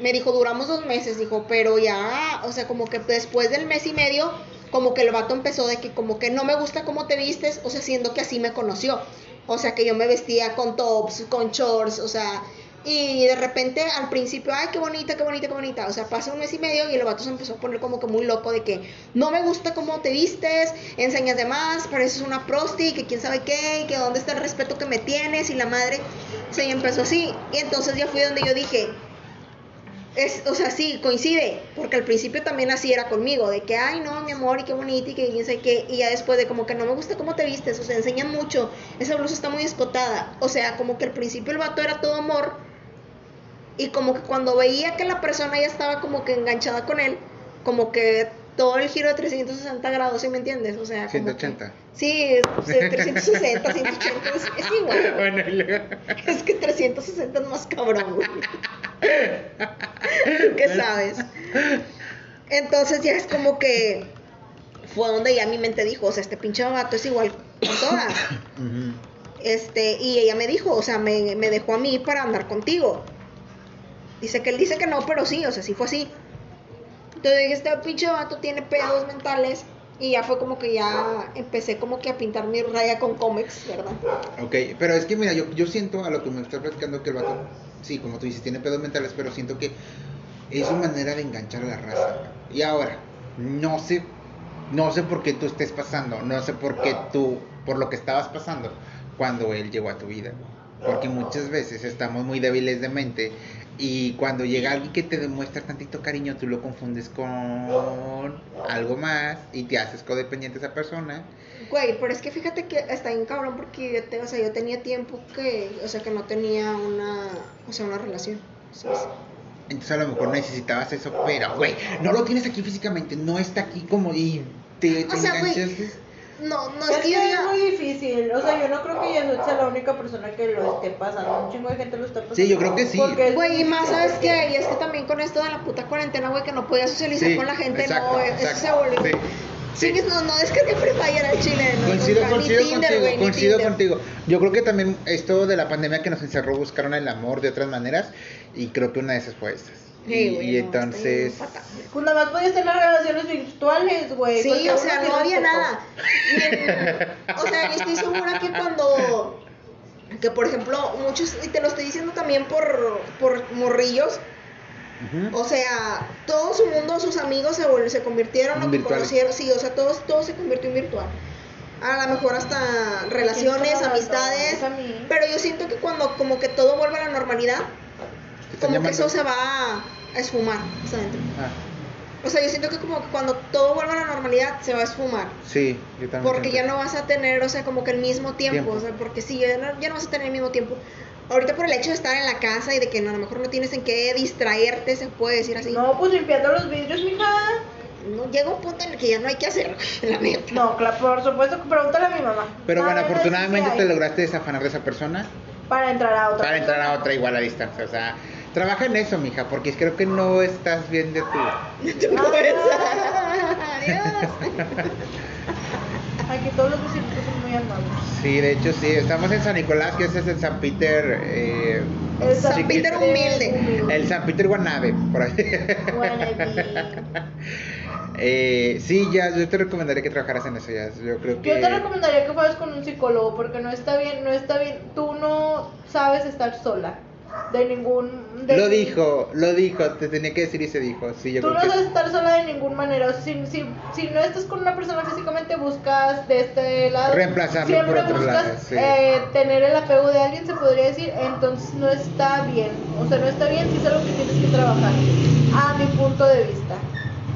S3: me dijo, duramos dos meses, dijo, pero ya, o sea, como que después del mes y medio, como que el vato empezó de que como que no me gusta cómo te vistes, o sea, siendo que así me conoció. O sea, que yo me vestía con tops, con shorts, o sea, y de repente al principio, ay, qué bonita, qué bonita, qué bonita. O sea, pasa un mes y medio y el vato se empezó a poner como que muy loco de que no me gusta cómo te vistes, enseñas de más, pareces una prosti, que quién sabe qué, que dónde está el respeto que me tienes y la madre. Se empezó así. Y entonces ya fui donde yo dije, es, o sea, sí, coincide, porque al principio también así era conmigo, de que, ay, no, mi amor, y qué bonita, y que quién sabe qué, y ya después de como que no me gusta cómo te vistes, o sea, enseña mucho, esa blusa está muy escotada, o sea, como que al principio el vato era todo amor, y como que cuando veía que la persona ya estaba como que enganchada con él, como que todo el giro de 360 grados, ¿sí me entiendes? O sea, como que-
S1: 180.
S3: sí, sí, 360, 180, es, es igual.
S1: Bueno, y luego.
S3: Es que 360 es más cabrón, güey. ¿Qué sabes? Entonces ya es como que fue donde ya mi mente dijo, o sea, este pinche vato es igual con todas. Este, y ella me dijo, o sea, me, me dejó a mí para andar contigo. Dice que él dice que no, pero sí, o sea, sí fue así. Entonces dije, este pinche vato tiene pedos mentales. Y ya fue como que ya empecé como que a pintar mi raya con cómics, ¿verdad?
S1: Ok, pero es que mira, yo, yo siento a lo que me está platicando que el vato, sí, como tú dices, tiene pedos mentales, pero siento que es su manera de enganchar a la raza. Y ahora, no sé, no sé por qué tú estés pasando, no sé por qué tú, por lo que estabas pasando cuando él llegó a tu vida. Porque muchas veces estamos muy débiles de mente y cuando llega alguien que te demuestra tantito cariño, tú lo confundes con algo más y te haces codependiente de esa persona.
S3: Güey, pero es que fíjate que está bien cabrón porque yo, te- o sea, yo tenía tiempo que, o sea, que no tenía una, o sea, una relación. ¿sabes?
S1: Entonces a lo mejor necesitabas eso, pero güey, no lo tienes aquí físicamente, no está aquí como y te, te
S3: O sea, güey. No, no
S2: Es
S3: es que
S2: que es muy difícil, o sea, yo no creo que yo sea la única persona que lo esté pasando, un chingo de gente lo está pasando.
S1: Sí, yo creo que sí.
S3: Güey, y más. ¿sabes qué? Y es que también con esto de la puta cuarentena, güey, que no podía socializar
S1: Sí,
S3: con la gente,
S1: exacto,
S3: no, eso
S1: exacto,
S3: se volvió.
S1: sí,
S3: Sí,
S1: sí.
S3: que no, no descargué Free Fire al chile, no,
S1: Coincido,
S3: nunca, ni
S1: coincido
S3: Tinder,
S1: contigo,
S3: ni
S1: coincido
S3: Tinder.
S1: contigo. Yo creo que también esto de la pandemia que nos encerró buscaron el amor de otras maneras y creo que una de esas fue estas.
S3: Sí,
S1: y,
S3: güey,
S1: y
S3: no, está
S1: entonces.
S2: Pues nada más podías tener relaciones virtuales, güey.
S3: Sí, o sea, no había nada. O sea, yo estoy segura que cuando, que por ejemplo, muchos, y te lo estoy diciendo también por, por morrillos, o sea, todo su mundo, sus amigos se, vol- se convirtieron o conocieron, sí, o sea, todo, todo se convirtió en virtual. A lo mejor hasta relaciones,
S2: ¿Quién te lo
S3: amistades, pero yo siento que cuando como que todo vuelve a la normalidad,
S1: ¿Te están
S3: como que eso se va a esfumar, hasta adentro.
S1: Ah,
S3: O sea, yo siento que como que cuando todo vuelve a la normalidad se va a esfumar.
S1: sí, yo también
S3: Porque
S1: siento.
S3: ya no vas a tener, o sea, como que el mismo tiempo,
S1: Tiempo.
S3: o sea, porque sí, ya no, ya no vas a tener el mismo tiempo. Ahorita por el hecho de estar en la casa y de que no, a lo mejor no tienes en qué distraerte, se puede decir así.
S2: No, pues limpiando los vidrios, mija.
S3: No, llega un punto en el que ya no hay que hacer, la neta.
S2: No, claro, por supuesto que pregúntale a mi mamá.
S1: Pero bueno,
S2: No, no,
S1: afortunadamente
S2: sí
S1: te lograste desafanar de esa persona
S2: Para entrar a otra.
S1: para entrar a otra igual a distancia. O sea, Trabaja en eso, mija, porque creo que no estás bien de tu.
S3: Tu cabeza. Adiós.
S2: Aquí todos los son muy amables.
S1: Sí, de hecho sí, estamos en San Nicolás, que ese es el San Peter. Eh,
S2: El
S3: San
S1: chiquito.
S3: Peter humilde.
S1: El San Peter Guanave, por ahí. Eh, sí, ya, yo te recomendaría que trabajaras en eso, ya. Yo creo que.
S2: Yo te recomendaría que fueras con un psicólogo porque no está bien, no está bien. Tú no sabes estar sola. De ningún. de
S1: Lo
S2: ningún-
S1: dijo, lo dijo, te tenía que decir y se dijo. Sí, yo
S2: Tú no
S1: que.
S2: sabes estar sola de ninguna manera. Si, si, si no estás con una persona físicamente, buscas de este lado.
S1: Reemplazarlo
S2: Siempre
S1: por otro
S2: buscas
S1: lado, sí.
S2: eh, tener el apego de alguien, se podría decir. Entonces no está bien. O sea, no está bien si es algo que tienes que trabajar. A mi punto de vista.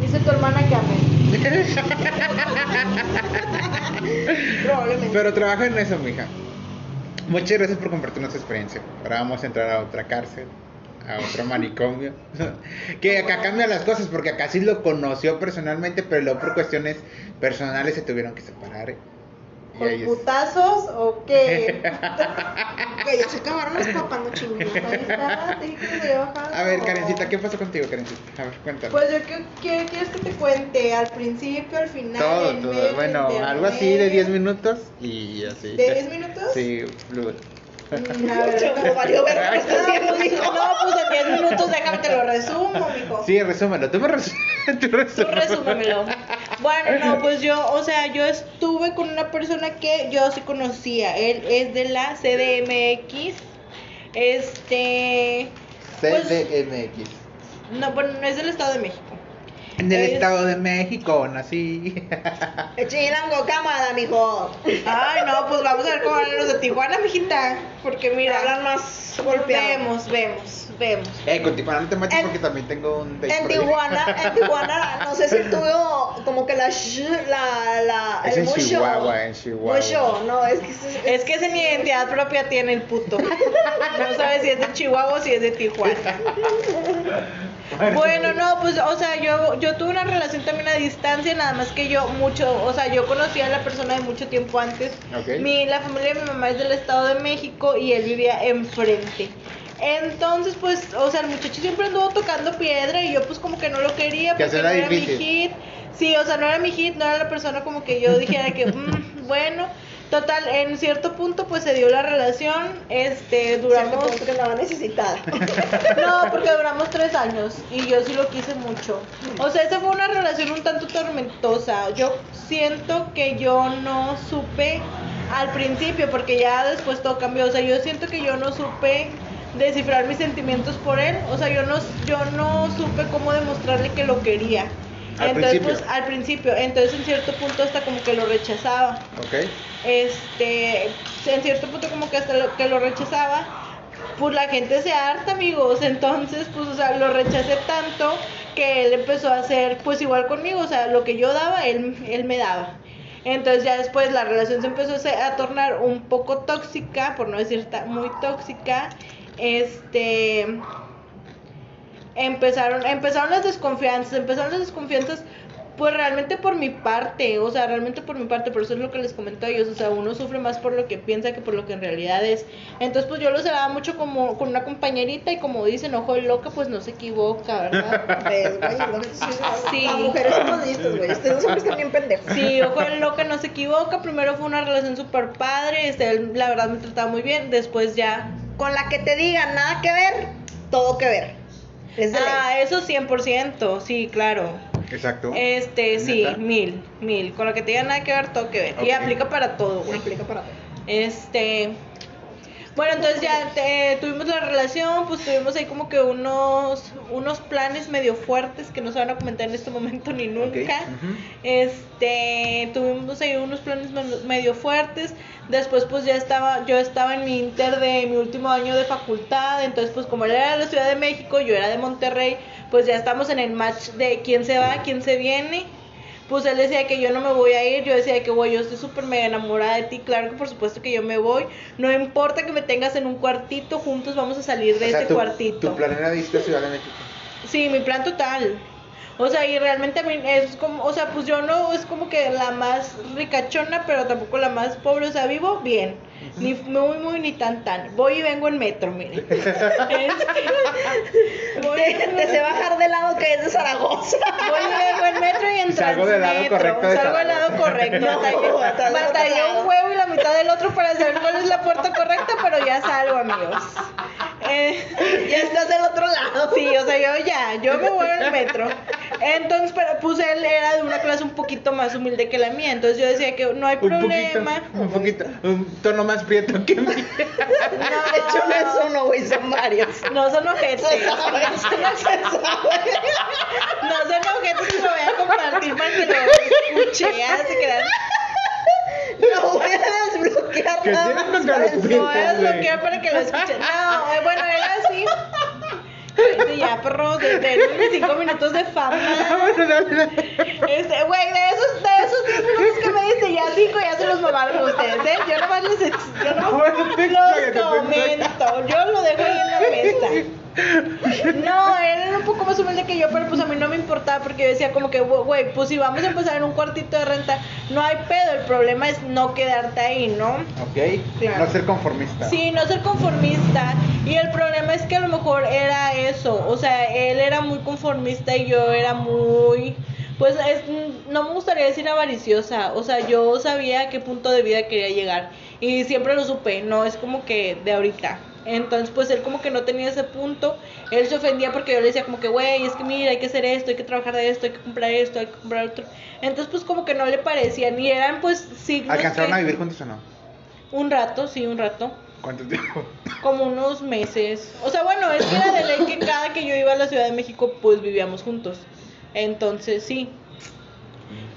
S2: Dice tu hermana que amén.
S3: Probablemente.
S1: Pero trabaja en eso, mija. Muchas gracias por compartirnos tu experiencia. Ahora vamos a entrar a otra cárcel, a otro manicomio. que acá cambian las cosas porque acá sí lo conoció personalmente, pero luego por cuestiones personales se tuvieron que separar.
S2: ¿Con putazos o qué?
S3: Güey, se acabaron las papas, no chingues.
S2: Ahí está, te dije que bajado.
S1: A ver, Karencita, ¿qué pasó contigo, Karencita? A ver, cuéntame.
S2: Pues yo ¿qué, qué quieres que te cuente, al principio, al final,
S1: todo, todo. Bueno, algo así de 10 minutos y así.
S2: ¿De 10 minutos?
S1: Sí, fluid.
S3: Como valió ver lo que está haciendo,
S2: no, pues,
S3: mijo.
S2: no, pues en 10 minutos déjame te lo resumo, mijo.
S1: Sí, resúmelo. Tú me resu- tú
S2: Tú
S1: resúmelo.
S2: resúmemelo. Bueno, no, pues yo, o sea, yo estuve con una persona que yo sí conocía. Él es de la CDMX. Este. Pues,
S1: CDMX.
S2: no, bueno, no es del Estado de México.
S1: En el
S2: Es-
S1: Estado de México nací.
S3: Chilango, cámara, mijo.
S2: Ay, no, pues vamos a ver cómo hablan los de Tijuana, mijita. Porque mira,
S3: Hablan más golpeado.
S2: vemos, vemos, vemos.
S1: Eh, con Tijuana no te metas
S3: En-
S1: porque también tengo un
S3: En. Tijuana, en Tijuana, no sé si tuvo como que la sh, la, la,
S1: Es
S3: el
S1: en
S3: mucho.
S1: Chihuahua, en Chihuahua.
S3: Mucho, no, es que es,
S2: Es que ese ni identidad propia tiene el puto. No sabes si es de Chihuahua o si es de Tijuana. Bueno, no, pues, o sea, yo, yo tuve una relación también a distancia, nada más que yo mucho, o sea, yo conocía a la persona de mucho tiempo antes.
S1: Ok.
S2: Mi, la familia de mi mamá es del Estado de México y él vivía enfrente. Entonces, pues, o sea, el muchacho siempre anduvo tocando piedra y yo pues como que no lo quería
S1: Que
S2: porque no era mi hit. Sí, o sea, no era mi hit, no era la persona como que yo dijera que, mm, bueno, total, en cierto punto pues se dio la relación, este,
S3: duramos que andaba necesitada.
S2: No, porque duramos tres años y yo sí lo quise mucho. O sea, esa fue una relación un tanto tormentosa. Yo siento que yo no supe al principio, porque ya después todo cambió. O sea, yo siento que yo no supe descifrar mis sentimientos por él. O sea, yo no, yo no supe cómo demostrarle que lo quería.
S1: Al
S2: Entonces,
S1: principio.
S2: pues al principio, entonces en cierto punto hasta como que lo rechazaba
S1: Ok.
S2: Este, en cierto punto como que hasta lo, que lo rechazaba, pues la gente se harta, amigos, entonces, pues, o sea, lo rechacé tanto que él empezó a hacer, pues, igual conmigo, o sea, lo que yo daba, él, él me daba. Entonces ya después la relación se empezó a tornar un poco tóxica, por no decir muy tóxica, este empezaron, empezaron las desconfianzas, empezaron las desconfianzas pues realmente por mi parte, o sea, realmente por mi parte, por eso es lo que les comento a ellos, o sea, uno sufre más por lo que piensa que por lo que en realidad es. Entonces, pues yo lo cebaba mucho como con una compañerita y como dicen, ojo de loca, pues no se equivoca, ¿verdad?
S3: ¿Ves, güey? Lo- sí. Las mujeres somos listas, güey. Ustedes los hombres están bien pendejos.
S2: Sí, ojo de loca, no se equivoca. Primero fue una relación súper padre, este, él, la verdad me trataba muy bien, después ya
S3: Con la que te digan nada que ver, todo que ver. Es de
S2: Ah,
S3: ley.
S2: eso 100%, sí, claro.
S1: Exacto.
S2: Este, sí,
S1: ¿Neta?
S2: mil, mil. Con lo que tenga nada que ver, todo que ver. Y aplica para todo, güey.
S3: Aplica para todo.
S2: Este. Bueno, entonces ya te- tuvimos la relación, pues tuvimos ahí como que unos unos planes medio fuertes que no se van a comentar en este momento ni nunca. Este, tuvimos ahí unos planes medio fuertes. Después pues ya estaba yo estaba en mi inter de mi último año de facultad, entonces pues como él era de la Ciudad de México, yo era de Monterrey, pues ya estamos en el match de quién se va, quién se viene. Pues él decía que yo no me voy a ir, yo decía que güey, yo estoy súper mega enamorada de ti, claro que por supuesto que yo me voy, no importa que me tengas en un cuartito, juntos vamos a salir de
S1: O sea,
S2: ese
S1: tu,
S2: cuartito.
S1: Tu plan era Ciudad de México.
S2: Sí, mi plan total. O sea, y realmente a mí es como, o sea, pues yo no es como que la más ricachona, pero tampoco la más pobre, o sea, vivo bien. Ni muy, muy, ni tan, tan. Voy y vengo en metro, mire.
S3: Voy te, te sé bajar del lado que es de Zaragoza.
S2: Voy y vengo en metro y en
S1: Salgo del lado correcto de
S2: Salgo del lado correcto.
S3: No,
S2: Batallé un huevo y la mitad del otro para saber cuál es la puerta correcta, pero ya salgo, amigos.
S3: Eh, ya estás del otro lado.
S2: Sí, o sea, yo ya, yo me voy al metro. Entonces, pero pues él era de una clase un poquito más humilde que la mía, entonces yo decía que no hay
S1: Un
S2: problema.
S1: poquito, un poquito, un tono más prieto que mí.
S3: No, de hecho no es uno, güey, son varios.
S2: No son ojetes.
S3: Se sabe, se sabe.
S2: No son ojetes que lo voy a compartir para que lo escuche. Se quedan.
S3: No voy a desbloquear
S1: ¿Qué
S3: nada más para
S1: los.
S2: No voy a desbloquear para que lo escuchen. No, eh, bueno, era así. Este, ya, perro, de, de minutos de fama. Este, güey, de esos, de esos tres minutos que me diste, ya cinco ya se los mamaron ustedes, ¿eh? Yo nomás les, yo nomás los comento, yo lo dejo ahí en la mesa. No, él era un poco más humilde que yo, pero pues a mí no porque yo decía como que, güey, pues si vamos a empezar en un cuartito de renta, no hay pedo, el problema es no quedarte ahí, ¿no?
S1: Ok,
S2: Claro.
S1: no ser conformista.
S2: Sí, no ser conformista. Y el problema es que a lo mejor era eso. O sea, él era muy conformista y yo era muy. Pues es, no me gustaría decir avariciosa. O sea, yo sabía a qué punto de vida quería llegar. Y siempre lo supe. No es como que de ahorita. Entonces, pues él como que no tenía ese punto. Él se ofendía porque yo le decía como que, güey, es que mira, hay que hacer esto, hay que trabajar de esto, hay que comprar esto, hay que comprar otro. Entonces, pues como que no le parecían. Y eran pues signos.
S1: ¿Alcanzaron
S2: que-
S1: a vivir juntos o no?
S2: Un rato, sí, un rato.
S1: ¿Cuánto tiempo?
S2: Como unos meses. O sea, bueno, es que era de ley que cada que yo iba a la Ciudad de México, pues vivíamos juntos. Entonces, sí.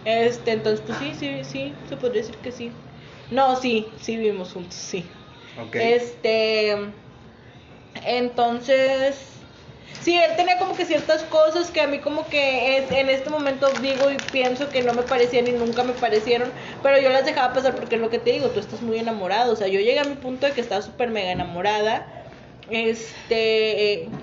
S2: Este, entonces, pues sí, sí, sí, se podría decir que sí. No, sí, sí vivimos juntos, sí.
S1: Ok.
S2: Este, entonces, sí, él tenía como que ciertas cosas que a mí como que es- en este momento digo y pienso que no me parecían y nunca me parecieron, pero yo las dejaba pasar porque es lo que te digo, tú estás muy enamorado, o sea, yo llegué a mi punto de que estaba súper mega enamorada, este... eh,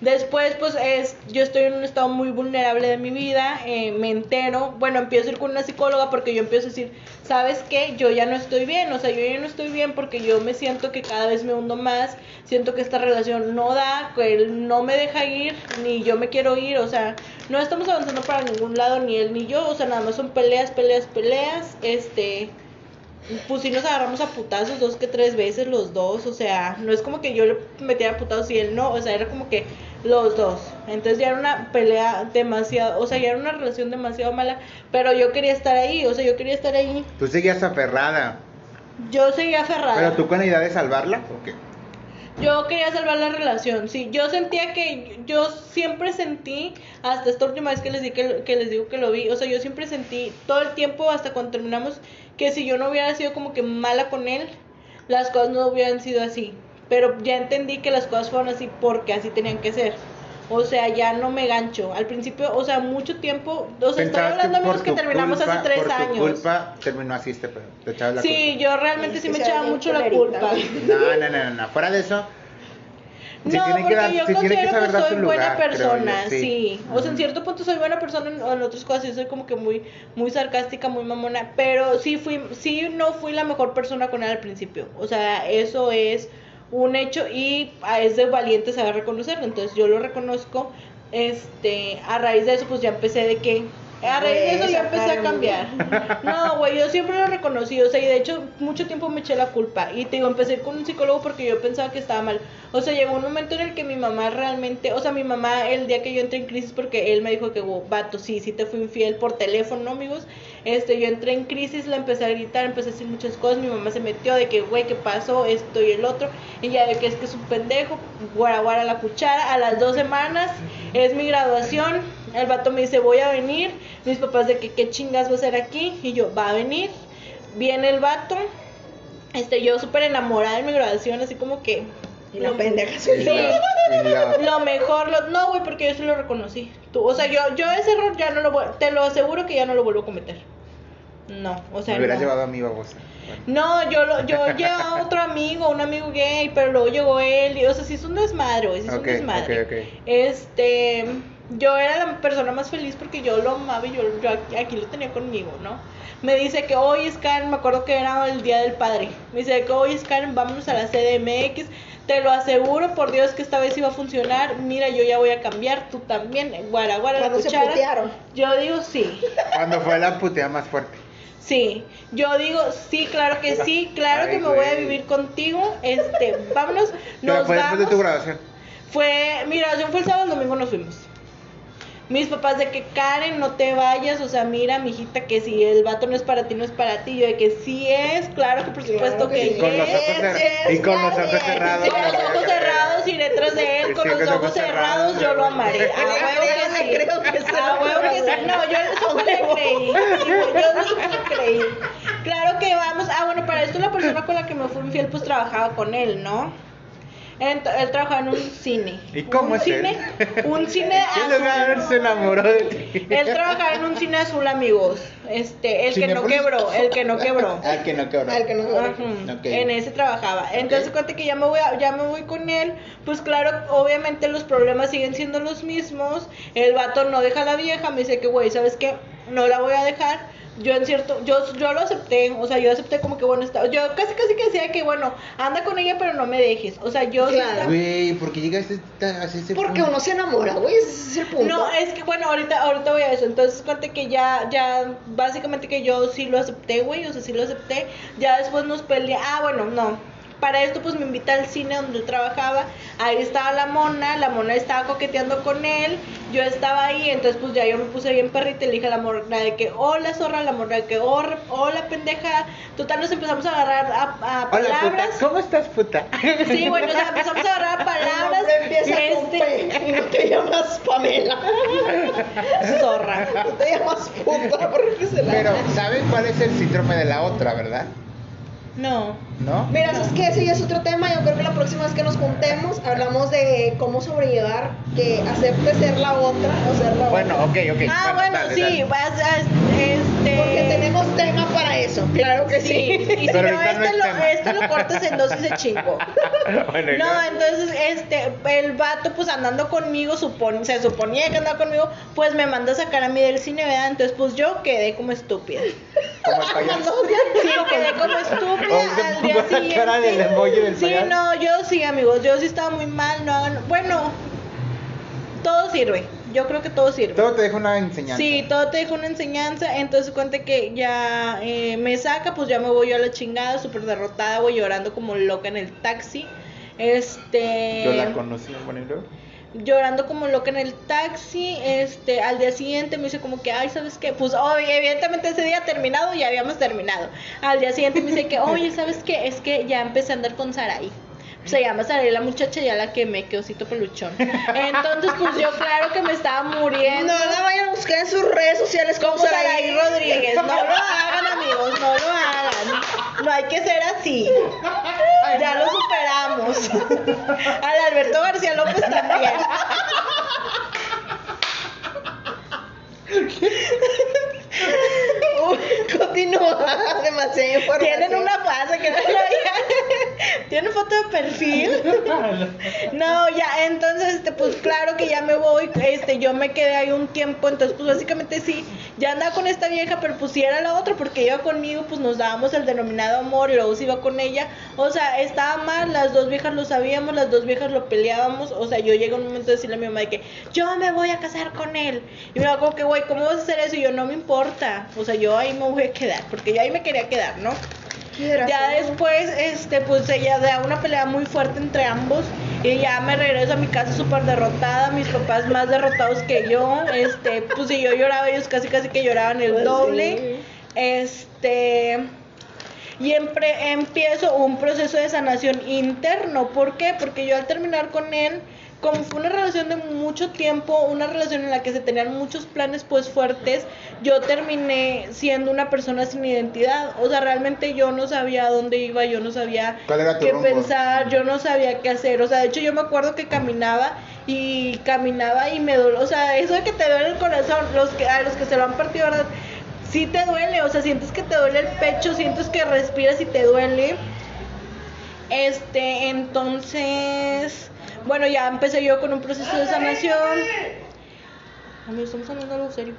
S2: Después, pues, es, yo estoy en un estado muy vulnerable de mi vida, eh, me entero, bueno, empiezo a ir con una psicóloga porque yo empiezo a decir, ¿sabes qué? Yo ya no estoy bien, o sea, yo ya no estoy bien porque yo me siento que cada vez me hundo más, siento que esta relación no da, que él no me deja ir, ni yo me quiero ir, o sea, no estamos avanzando para ningún lado, ni él ni yo, o sea, nada más son peleas, peleas, peleas, este pues sí nos agarramos a putazos dos que tres veces los dos, o sea, no es como que yo le metiera a putazos y él no, o sea, era como que los dos. Entonces ya era una pelea demasiado, o sea, ya era una relación demasiado mala, pero yo quería estar ahí, o sea, yo quería estar ahí.
S1: Tú seguías aferrada.
S2: Yo seguía aferrada.
S1: ¿Pero tú con la idea de salvarla o qué?
S2: Yo quería salvar la relación, sí. Yo sentía que, yo siempre sentí, hasta esta última vez que les, di que, que les digo que lo vi, o sea, yo siempre sentí todo el tiempo hasta cuando terminamos que si yo no hubiera sido como que mala con él, las cosas no hubieran sido así. Pero ya entendí que las cosas fueron así porque así tenían que ser. O sea, ya no me gancho. Al principio, o sea, mucho tiempo, o sea, estoy hablando amigos que terminamos
S1: culpa-
S2: hace tres
S1: por tu
S2: años.
S1: culpa terminó así este pedo. Te echabas la
S2: Sí, yo realmente sí me echaba mucho la culpa.
S1: No, no, no, no, no. Fuera de eso.
S2: No, porque
S1: dar-
S2: yo
S1: que
S2: considero que, soy buena
S1: yo,
S2: persona,
S1: sí.
S2: sí. O sea, en cierto punto soy buena persona, en, en otras cosas sí soy como que muy muy sarcástica, muy mamona, pero sí fui sí no fui la mejor persona con él al principio. O sea, eso es un hecho y ah, es de valiente saber reconocerlo. Entonces, yo lo reconozco. Este, a raíz de eso pues ya empecé de que a raíz de eso ya empecé a cambiar. No, güey, yo siempre lo reconocí, o sea, y de hecho mucho tiempo me eché la culpa. Y te digo, empecé con un psicólogo porque yo pensaba que estaba mal. O sea, llegó un momento en el que mi mamá realmente, o sea, mi mamá el día que yo entré en crisis porque él me dijo que, "Wow, vato, sí, sí te fui infiel por teléfono, amigos. Este, yo entré en crisis, la empecé a gritar, empecé a decir muchas cosas, mi mamá se metió de que, güey, ¿qué pasó? Esto y el otro. Y ya de que es que es un pendejo, guara guara la cuchara. A las dos semanas es mi graduación. El vato me dice, voy a venir. Mis papás de que, ¿qué chingas va a hacer aquí? Y yo, va a venir. Viene el vato. Este, yo súper enamorada de mi graduación, así como que...
S3: Y la
S2: lo-
S3: pendeja
S2: Sí.
S1: la-
S2: Lo mejor, lo- no, güey, porque yo sí lo reconocí. Tú, o sea, yo, yo ese error ya no lo voy, te lo aseguro que ya no lo vuelvo a cometer. No, o sea,
S1: Me hubieras
S2: no.
S1: llevado a mi babosa. Bueno.
S2: No, yo lo, yo llevaba a otro amigo, un amigo gay, pero luego llegó él, y, o sea, sí es un desmadre, güey, sí es un desmadre.
S1: ok, ok.
S2: Este, yo era la persona más feliz porque yo lo amaba y yo, yo aquí, aquí lo tenía conmigo, ¿no? Me dice que hoy es Karen, me acuerdo que era el día del padre. Me dice que hoy es Karen, vámonos a la CDMX. Te lo aseguro, por Dios, que esta vez iba a funcionar. Mira, yo ya voy a cambiar, tú también. Guara, guara, la
S3: Cuando se
S2: cuchara.
S3: putearon.
S2: Yo digo sí.
S1: Cuando fue la putea más fuerte.
S2: Sí, yo digo sí, claro que sí, claro
S1: Ay,
S2: que me voy a vivir contigo. Este, vámonos,
S1: Pero
S2: nos
S1: fue después de
S2: vamos.
S1: tu graduación.
S2: Fue, mi graduación fue el sábado, el domingo nos fuimos. Mis papás de que Karen, no te vayas, o sea, mira, mijita, que si el vato no es para ti, no es para ti. Yo de que sí es, claro que por
S3: Claro
S2: supuesto
S3: que
S2: que,
S3: sí.
S1: Y con los ojos,
S2: es,
S1: cer-
S2: es.
S1: y con los ojos cerrados.
S2: Con
S1: no
S2: los
S1: a
S2: ojos cerrados y detrás de él, con los ojos
S1: ojos
S2: cerrados,
S1: cerrados,
S2: yo lo amaré. A
S3: Le
S2: huevo
S3: creo,
S2: que
S3: le
S2: sí.
S3: creo que se
S2: A huevo que sí.
S3: amaré.
S2: No, yo eso sí le creí. Yo no creí. Claro que vamos. Ah, bueno, para esto la persona con la que me fui infiel, pues trabajaba con él, ¿no? Él, él trabajaba en un cine.
S1: ¿Y cómo
S2: un
S1: es
S2: cine,
S1: él?
S2: Un cine
S1: ¿Qué lugar
S2: azul.
S1: se enamoró de ti?
S2: Él trabajaba en un cine azul, amigos. Este, el que no quebró, el que no quebró.
S1: Que no quebró.
S3: Al que no
S1: Ok.
S2: En ese trabajaba. Entonces cuenta que ya me voy a- ya me voy con él. Pues claro, obviamente los problemas siguen siendo los mismos. El vato no deja a la vieja, me dice que güey, ¿sabes qué? No la voy a dejar. Yo en cierto, yo, yo lo acepté, o sea, yo acepté como que bueno, está, yo casi casi que decía que bueno, anda con ella pero no me dejes, o sea, yo sí
S3: Claro.
S1: Güey, ¿por qué llegaste a ese
S3: Porque
S1: punto?
S3: uno se enamora, güey, ese es el punto.
S2: No, es que bueno, ahorita, ahorita voy a eso. Entonces, cuenta que ya, ya, básicamente que yo sí lo acepté, güey, o sea, sí lo acepté. Ya después nos peleé. Ah, bueno, no. Para esto, pues me invita al cine donde él trabajaba. Ahí estaba la mona, la mona estaba coqueteando con él. Yo estaba ahí, entonces, pues ya yo me puse bien perrita y le dije a la mona de que, hola zorra, la mona de que, hola, hola pendeja. Total, nos empezamos a agarrar a, a
S1: Hola,
S2: palabras.
S1: puta. ¿Cómo estás, puta?
S2: Sí, bueno, o sea, empezamos a agarrar a palabras.
S3: Empieza con
S2: Este,
S3: P y no te llamas Pamela.
S2: zorra.
S3: No te llamas puta porque se la...
S1: Pero, ¿sabes cuál es el síndrome de la otra, verdad?
S2: No.
S1: ¿No?
S3: Mira, ¿sabes qué? Ese ya es otro tema. Yo creo que la próxima vez que nos juntemos hablamos de cómo sobrellevar que acepte ser la otra o ser la
S1: Bueno,
S3: otra.
S1: ok, ok.
S2: Ah, bueno,
S1: dale,
S2: sí,
S1: dale.
S2: a, este...
S3: Porque tenemos tema para eso, claro que
S2: Sí,
S3: sí.
S2: y si
S1: Pero
S2: no,
S1: no
S2: este,
S1: es
S2: lo, este lo cortas en dos y se chingo.
S1: bueno,
S2: No,
S1: luego-
S2: entonces, este, el vato, pues andando conmigo, supone, se suponía que andaba conmigo, pues me manda a sacar a mí del cine, ¿verdad? Entonces, pues yo quedé como estúpida.
S1: como.
S2: Sí, quedé como estúpida al día siguiente.
S1: cara del emoji del
S2: sí,
S1: payaso.
S2: no, yo sí, amigos, yo sí estaba muy mal, no hagan, bueno, todo sirve, yo creo que todo sirve.
S1: Todo te deja una enseñanza.
S2: Sí, todo te deja una enseñanza, entonces cuenta que ya eh, me saca, pues ya me voy yo a la chingada, súper derrotada, voy llorando como loca en el taxi. Este
S1: Yo la conocí, luego.
S2: llorando como loca en el taxi, este, al día siguiente me dice como que, ay, ¿sabes qué? Pues, oh, evidentemente ese día terminado, ya habíamos terminado. Al día siguiente me dice que, oye, ¿sabes qué? Es que ya empecé a andar con Saraí. Se llama Saraí la muchacha, ya la quemé, que osito peluchón. Entonces, pues yo claro que me estaba muriendo.
S3: No la vayan a buscar en sus redes sociales como
S2: Saraí Rodríguez. No lo hagan, amigos, no lo hagan. No hay que ser así. Ya lo superamos. Al Alberto García López también.
S3: Continúa, demasiada información.
S2: Tienen una fase que no lo había- Tienen foto de perfil. No, ya, entonces, este, pues claro que ya me voy. Este, yo me quedé ahí un tiempo. Entonces, pues básicamente sí, ya andaba con esta vieja, pero pues si era la otra, porque iba conmigo, pues nos dábamos el denominado amor, y luego se iba con ella. O sea, estaba mal, las dos viejas lo sabíamos, las dos viejas lo peleábamos. O sea, yo llegué a un momento de decirle a mi mamá de que yo me voy a casar con él. Y me va como que, güey, ¿cómo vas a hacer eso? Y yo, no me importa. O sea, yo ahí me voy a quedar, porque yo ahí me quería quedar, ¿no?
S3: Quieras,
S2: Ya después, este, pues ella da una pelea muy fuerte entre ambos y ya me regreso a mi casa súper derrotada, mis papás más derrotados que yo, este, pues si yo lloraba, ellos casi casi que lloraban el
S3: Pues
S2: doble, este, y empiezo un proceso de sanación interno, ¿por qué? Porque yo al terminar con él, como fue una relación de mucho tiempo, una relación en la que se tenían muchos planes pues fuertes, yo terminé siendo una persona sin identidad. O sea, realmente yo no sabía a dónde iba, yo no sabía
S1: ¿Cuál era tu
S2: qué
S1: rumbo?
S2: pensar, yo no sabía qué hacer. O sea, de hecho yo me acuerdo que caminaba y caminaba y me doló. O sea, eso de que te duele el corazón, los que, a los que se lo han partido, ¿verdad? Sí te duele, o sea, sientes que te duele el pecho, sientes que respiras y te duele. Este, entonces, bueno, ya empecé yo con un proceso de sanación. Amigos, estamos hablando algo serio.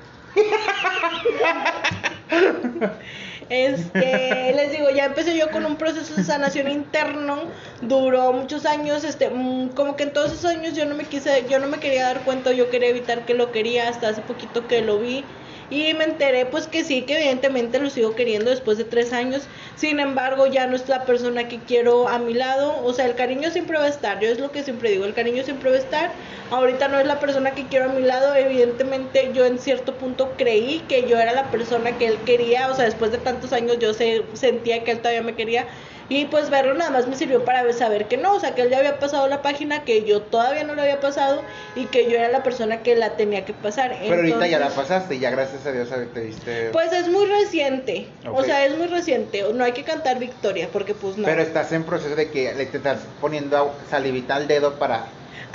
S2: Este, les digo, ya empecé yo con un proceso de sanación interno, duró muchos años, este, mm, como que en todos esos años yo no me quise, yo no me quería dar cuenta, yo quería evitar que lo quería, hasta hace poquito que lo vi y me enteré pues que sí, que evidentemente lo sigo queriendo después de tres años. Sin embargo, ya no es la persona que quiero a mi lado. O sea, el cariño siempre va a estar. Yo es lo que siempre digo, el cariño siempre va a estar. Ahorita no es la persona que quiero a mi lado. Evidentemente yo en cierto punto creí que yo era la persona que él quería. O sea, después de tantos años yo se, sentía que él todavía me quería. Y pues verlo nada más me sirvió para saber que no, o sea, que él ya había pasado la página, que yo todavía no lo había pasado y que yo era la persona que la tenía que pasar.
S1: Pero ahorita ya la pasaste y ya gracias a Dios te viste.
S2: Pues es muy reciente, o sea, es muy reciente, no hay que cantar victoria porque pues no.
S1: Pero estás en proceso de que le te estás poniendo salivita al dedo para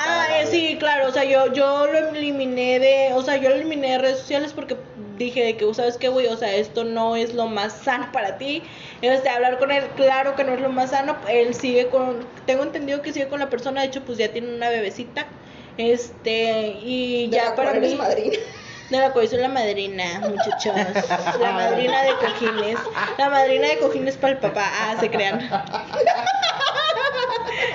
S2: Ah, eh, sí, claro, o sea, yo, yo lo eliminé de, o sea, yo lo eliminé de redes sociales porque dije de que, ¿sabes qué, güey? O sea, esto no es lo más sano para ti. Este, hablar con él, claro que no es lo más sano. Él sigue con, tengo entendido que sigue con la persona, de hecho, pues ya tiene una bebecita. Este, y ya para mí.
S3: madrina.
S2: De la cual soy la madrina, muchachos. La madrina de cojines. La madrina de cojines para el papá. Ah, se crean.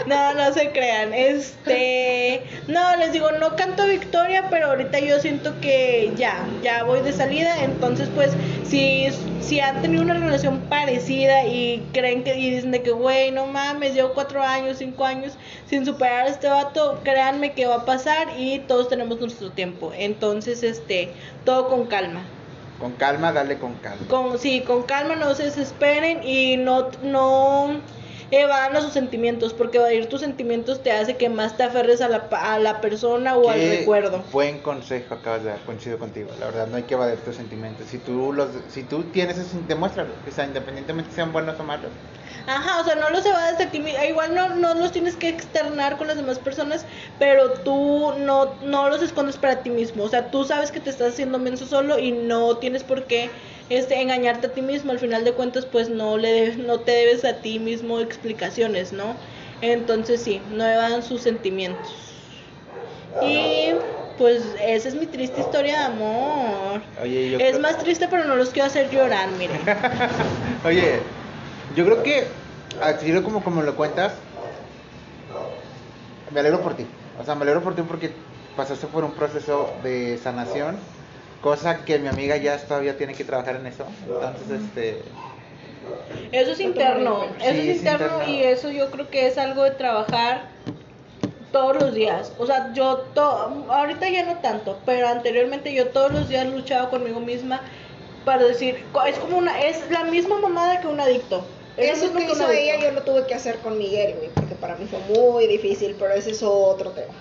S2: No, no se crean. Este, no, les digo, no canto victoria, pero ahorita yo siento que ya, ya voy de salida. Entonces, pues, si, si han tenido una relación parecida y creen que y dicen de que, güey, no mames, llevo cuatro años, cinco años sin superar a este vato, créanme que va a pasar y todos tenemos nuestro tiempo. Entonces, este, todo con calma.
S1: Con calma, dale con calma.
S2: Con, sí, con calma, no se desesperen y no, no evadan a sus sentimientos, porque evadir tus sentimientos te hace que más te aferres a la, a la persona o al recuerdo.
S1: Buen consejo acabas de dar, coincido contigo. La verdad, no hay que evadir tus sentimientos. Si tú los, si tú tienes eso, demuéstralo. O sea, independientemente sean buenos o malos.
S2: Ajá, o sea, no los evades a ti Igual no, no los tienes que externar con las demás personas, pero tú no, no los escondes para ti mismo. O sea, tú sabes que te estás haciendo menso solo y no tienes por qué este, engañarte a ti mismo, al final de cuentas pues no, le no te debes a ti mismo explicaciones, ¿no? Entonces sí, no evadan sus sentimientos. Y pues esa es mi triste historia de amor. Oye, es más triste pero no los quiero hacer llorar, miren.
S1: Oye, yo creo que, así como, como lo cuentas, me alegro por ti. O sea, me alegro por ti porque pasaste por un proceso de sanación cosa que mi amiga ya todavía tiene que trabajar en eso. Entonces, este...
S2: Eso es interno, eso es, interno, y eso yo creo que es algo de trabajar todos los días. O sea, yo to ahorita ya no tanto, pero anteriormente yo todos los días luchaba conmigo misma para decir, es como una, es la misma mamada que un adicto.
S3: eso que, hizo ella yo lo tuve que hacer con Miguel, porque para mí fue muy difícil, pero ese es otro tema.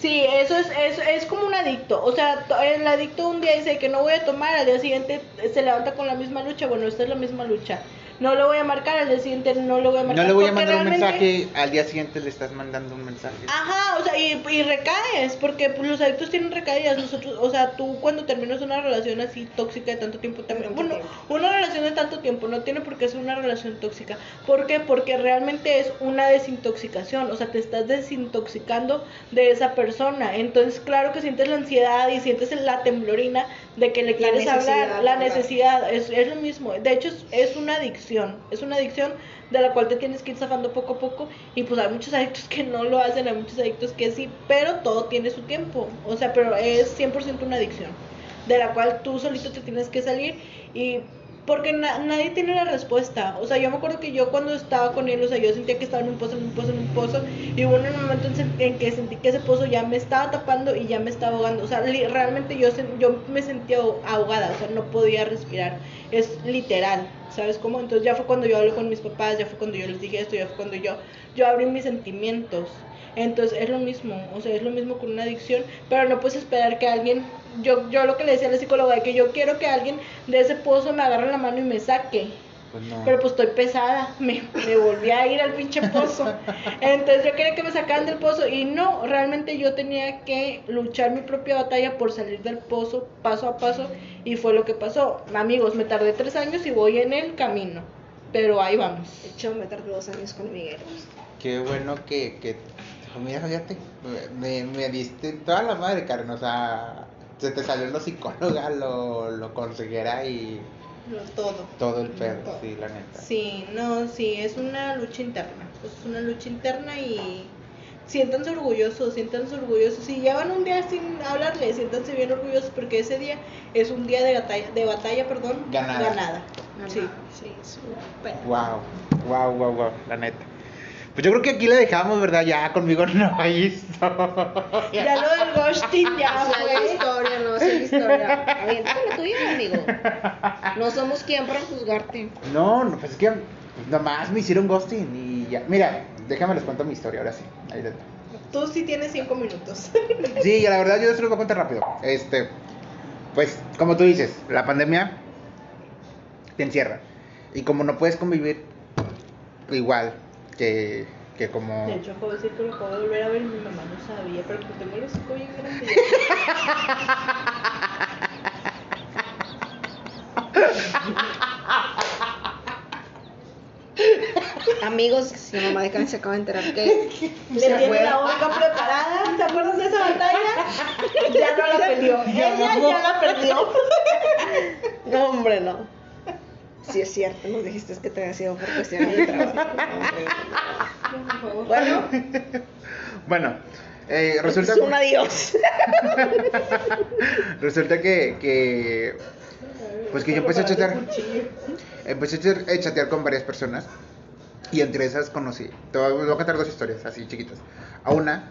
S2: Sí, eso es, es, como un adicto. O sea, el adicto un día dice que no voy a tomar, al día siguiente se levanta con la misma lucha. Bueno, esta es la misma lucha no lo voy a marcar, al día siguiente no lo voy a marcar.
S1: No le voy a mandar un mensaje, al día siguiente le estás mandando un mensaje.
S2: Ajá, o sea, y, y recaes, porque pues, los adictos tienen recaídas. Nosotros, o sea, tú cuando terminas una relación así tóxica de tanto tiempo, también, bueno, una relación de tanto tiempo no tiene por qué ser una relación tóxica. ¿Por qué? Porque realmente es una desintoxicación, o sea, te estás desintoxicando de esa persona. Entonces, claro que sientes la ansiedad y sientes la temblorina de que le quieres hablar, la necesidad, es, es lo mismo. De hecho, es, es una adicción es una adicción de la cual te tienes que ir zafando poco a poco y pues hay muchos adictos que no lo hacen, hay muchos adictos que sí, pero todo tiene su tiempo, o sea, pero es 100% una adicción de la cual tú solito te tienes que salir y porque nadie tiene la respuesta. O sea, yo me acuerdo que yo cuando estaba con él, o sea, yo sentía que estaba en un pozo, en un pozo, en un pozo, y hubo un momento en, que sentí que ese pozo ya me estaba tapando y ya me estaba ahogando. O sea, realmente yo, yo me sentía ahogada, o sea, no podía respirar. Es literal. ¿sabes cómo? Entonces ya fue cuando yo hablé con mis papás, ya fue cuando yo les dije esto, ya fue cuando yo, yo abrí mis sentimientos. Entonces es lo mismo, o sea, es lo mismo con una adicción, pero no puedes esperar que alguien, yo, yo lo que le decía a la psicóloga, es que yo quiero que alguien de ese pozo me agarre la mano y me saque. Pues pero pues estoy pesada, me, me volví a ir al pinche pozo. Entonces yo quería que me sacaran del pozo y no, realmente yo tenía que luchar mi propia batalla por salir del pozo paso a paso y fue lo que pasó. Amigos, me tardé tres años y voy en el camino, pero ahí vamos.
S3: De hecho, me tardé dos años con Miguel.
S1: Qué bueno que, que mira, fíjate, me, me diste toda la madre, Karen, o sea, se te salió lo psicóloga, lo, lo consejera y
S2: Lo- todo.
S1: todo el pedo,
S2: Todo.
S1: sí, la neta.
S2: Sí, no, sí, es una lucha interna. pues, Es una lucha interna y siéntanse orgullosos, siéntanse orgullosos. Si llevan un día sin hablarle, siéntanse bien orgullosos porque ese día es un día de batalla, de batalla perdón,
S1: Ganada.
S2: ganada. Sí.
S3: Sí, súper.
S1: Wow, wow, wow, wow, la neta. Pues yo creo que aquí le dejamos, ¿verdad? Ya conmigo no hay historia.
S2: Ya lo del ghosting ya
S3: Sí, hay historia, no sé historia. Aviéntate la tuya, amigo. No somos quien para juzgarte.
S1: No, no, pues es que nomás me hicieron ghosting y ya. Mira, déjame les cuento mi historia, ahora sí. Ahí va.
S2: Tú sí tienes cinco minutos.
S1: Sí, la verdad yo se los voy a contar rápido. Este, pues, como tú dices, la pandemia te encierra. Y como no puedes convivir igual que, que como...
S2: De hecho, de decir que lo acabo de volver a ver mi mamá no sabía, pero que tengo los cinco bien grandes.
S3: Amigos, si mamá de Karen se acaba de enterar que
S2: Le
S3: se
S2: tiene
S3: fue.
S2: la boca preparada. ¿Te acuerdas de esa batalla? Ya no la perdió.
S1: Ya
S2: Ella
S1: no.
S2: ya la perdió.
S3: No, hombre, no. Sí es cierto, nos dijiste que te había sido por cuestiones de trabajo. Bueno,
S1: Bueno, eh, resulta,
S3: es un adiós.
S1: resulta que, que Pues que yo empecé a chatear. empecé a chatear- a chatear con varias personas y entre esas conocí, te voy a voy a contar dos historias así chiquitas. A una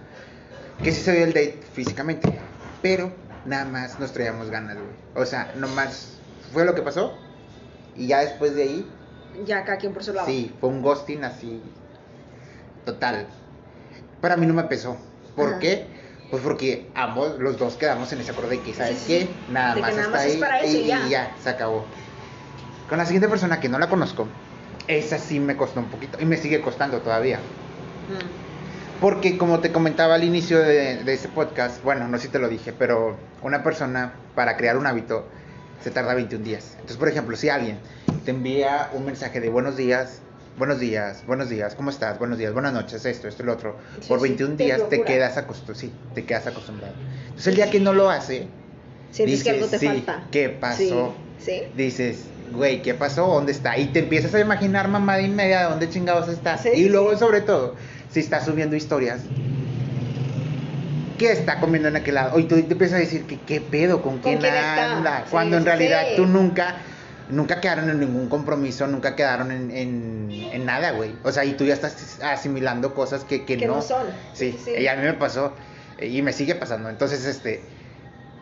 S1: que sí se dio el date físicamente, pero nada más nos traíamos ganas, güey. O sea, nomás fue lo que pasó y ya después de ahí,
S3: Ya cada quien por su lado.
S1: sí, fue un ghosting así total. Para mí no me pesó. ¿Por
S3: Ajá.
S1: qué? Pues porque ambos, los dos quedamos en ese acuerdo de que, ¿sabes
S3: Sí, sí,
S1: qué? Nada
S3: De que
S1: más
S3: nada
S1: está
S3: más es
S1: ahí
S3: para eso
S1: y,
S3: y ya.
S1: y ya, se acabó. Con la siguiente persona que no la conozco, esa sí me costó un poquito y me sigue costando todavía.
S3: Mm.
S1: Porque como te comentaba al inicio de, de este podcast, bueno, no sé si te lo dije, pero una persona para crear un hábito se tarda 21 días. Entonces, por ejemplo, si alguien te envía un mensaje de buenos días, buenos días, buenos días, ¿cómo estás? Buenos días, buenas noches, esto, esto, lo otro.
S3: Sí,
S1: por
S3: sí,
S1: 21
S3: te
S1: días te quedas acostumbrado, sí, te quedas acostumbrado. Entonces, el día que no lo hace,
S3: Sientes que
S1: Dices,
S3: algo te
S1: sí,
S3: falta.
S1: ¿qué pasó? Dices, güey, ¿qué pasó? ¿Dónde está? Y te empiezas a imaginar mamá de inmediato dónde chingados está.
S3: Sí,
S1: y luego, sobre todo, si está subiendo historias, ¿qué está comiendo en aquel lado? Y tú te empiezas a decir, que ¿qué pedo? ¿Con quién,
S3: quién está?
S1: anda?
S3: Sí,
S1: Cuando en realidad
S3: sí.
S1: tú nunca, nunca quedaron en ningún compromiso, nunca quedaron en, en, en nada, güey. O sea, y tú ya estás asimilando cosas que, que,
S3: Que no son.
S1: Sí,
S3: Sí,
S1: y a mí me pasó y me sigue pasando. Entonces, este,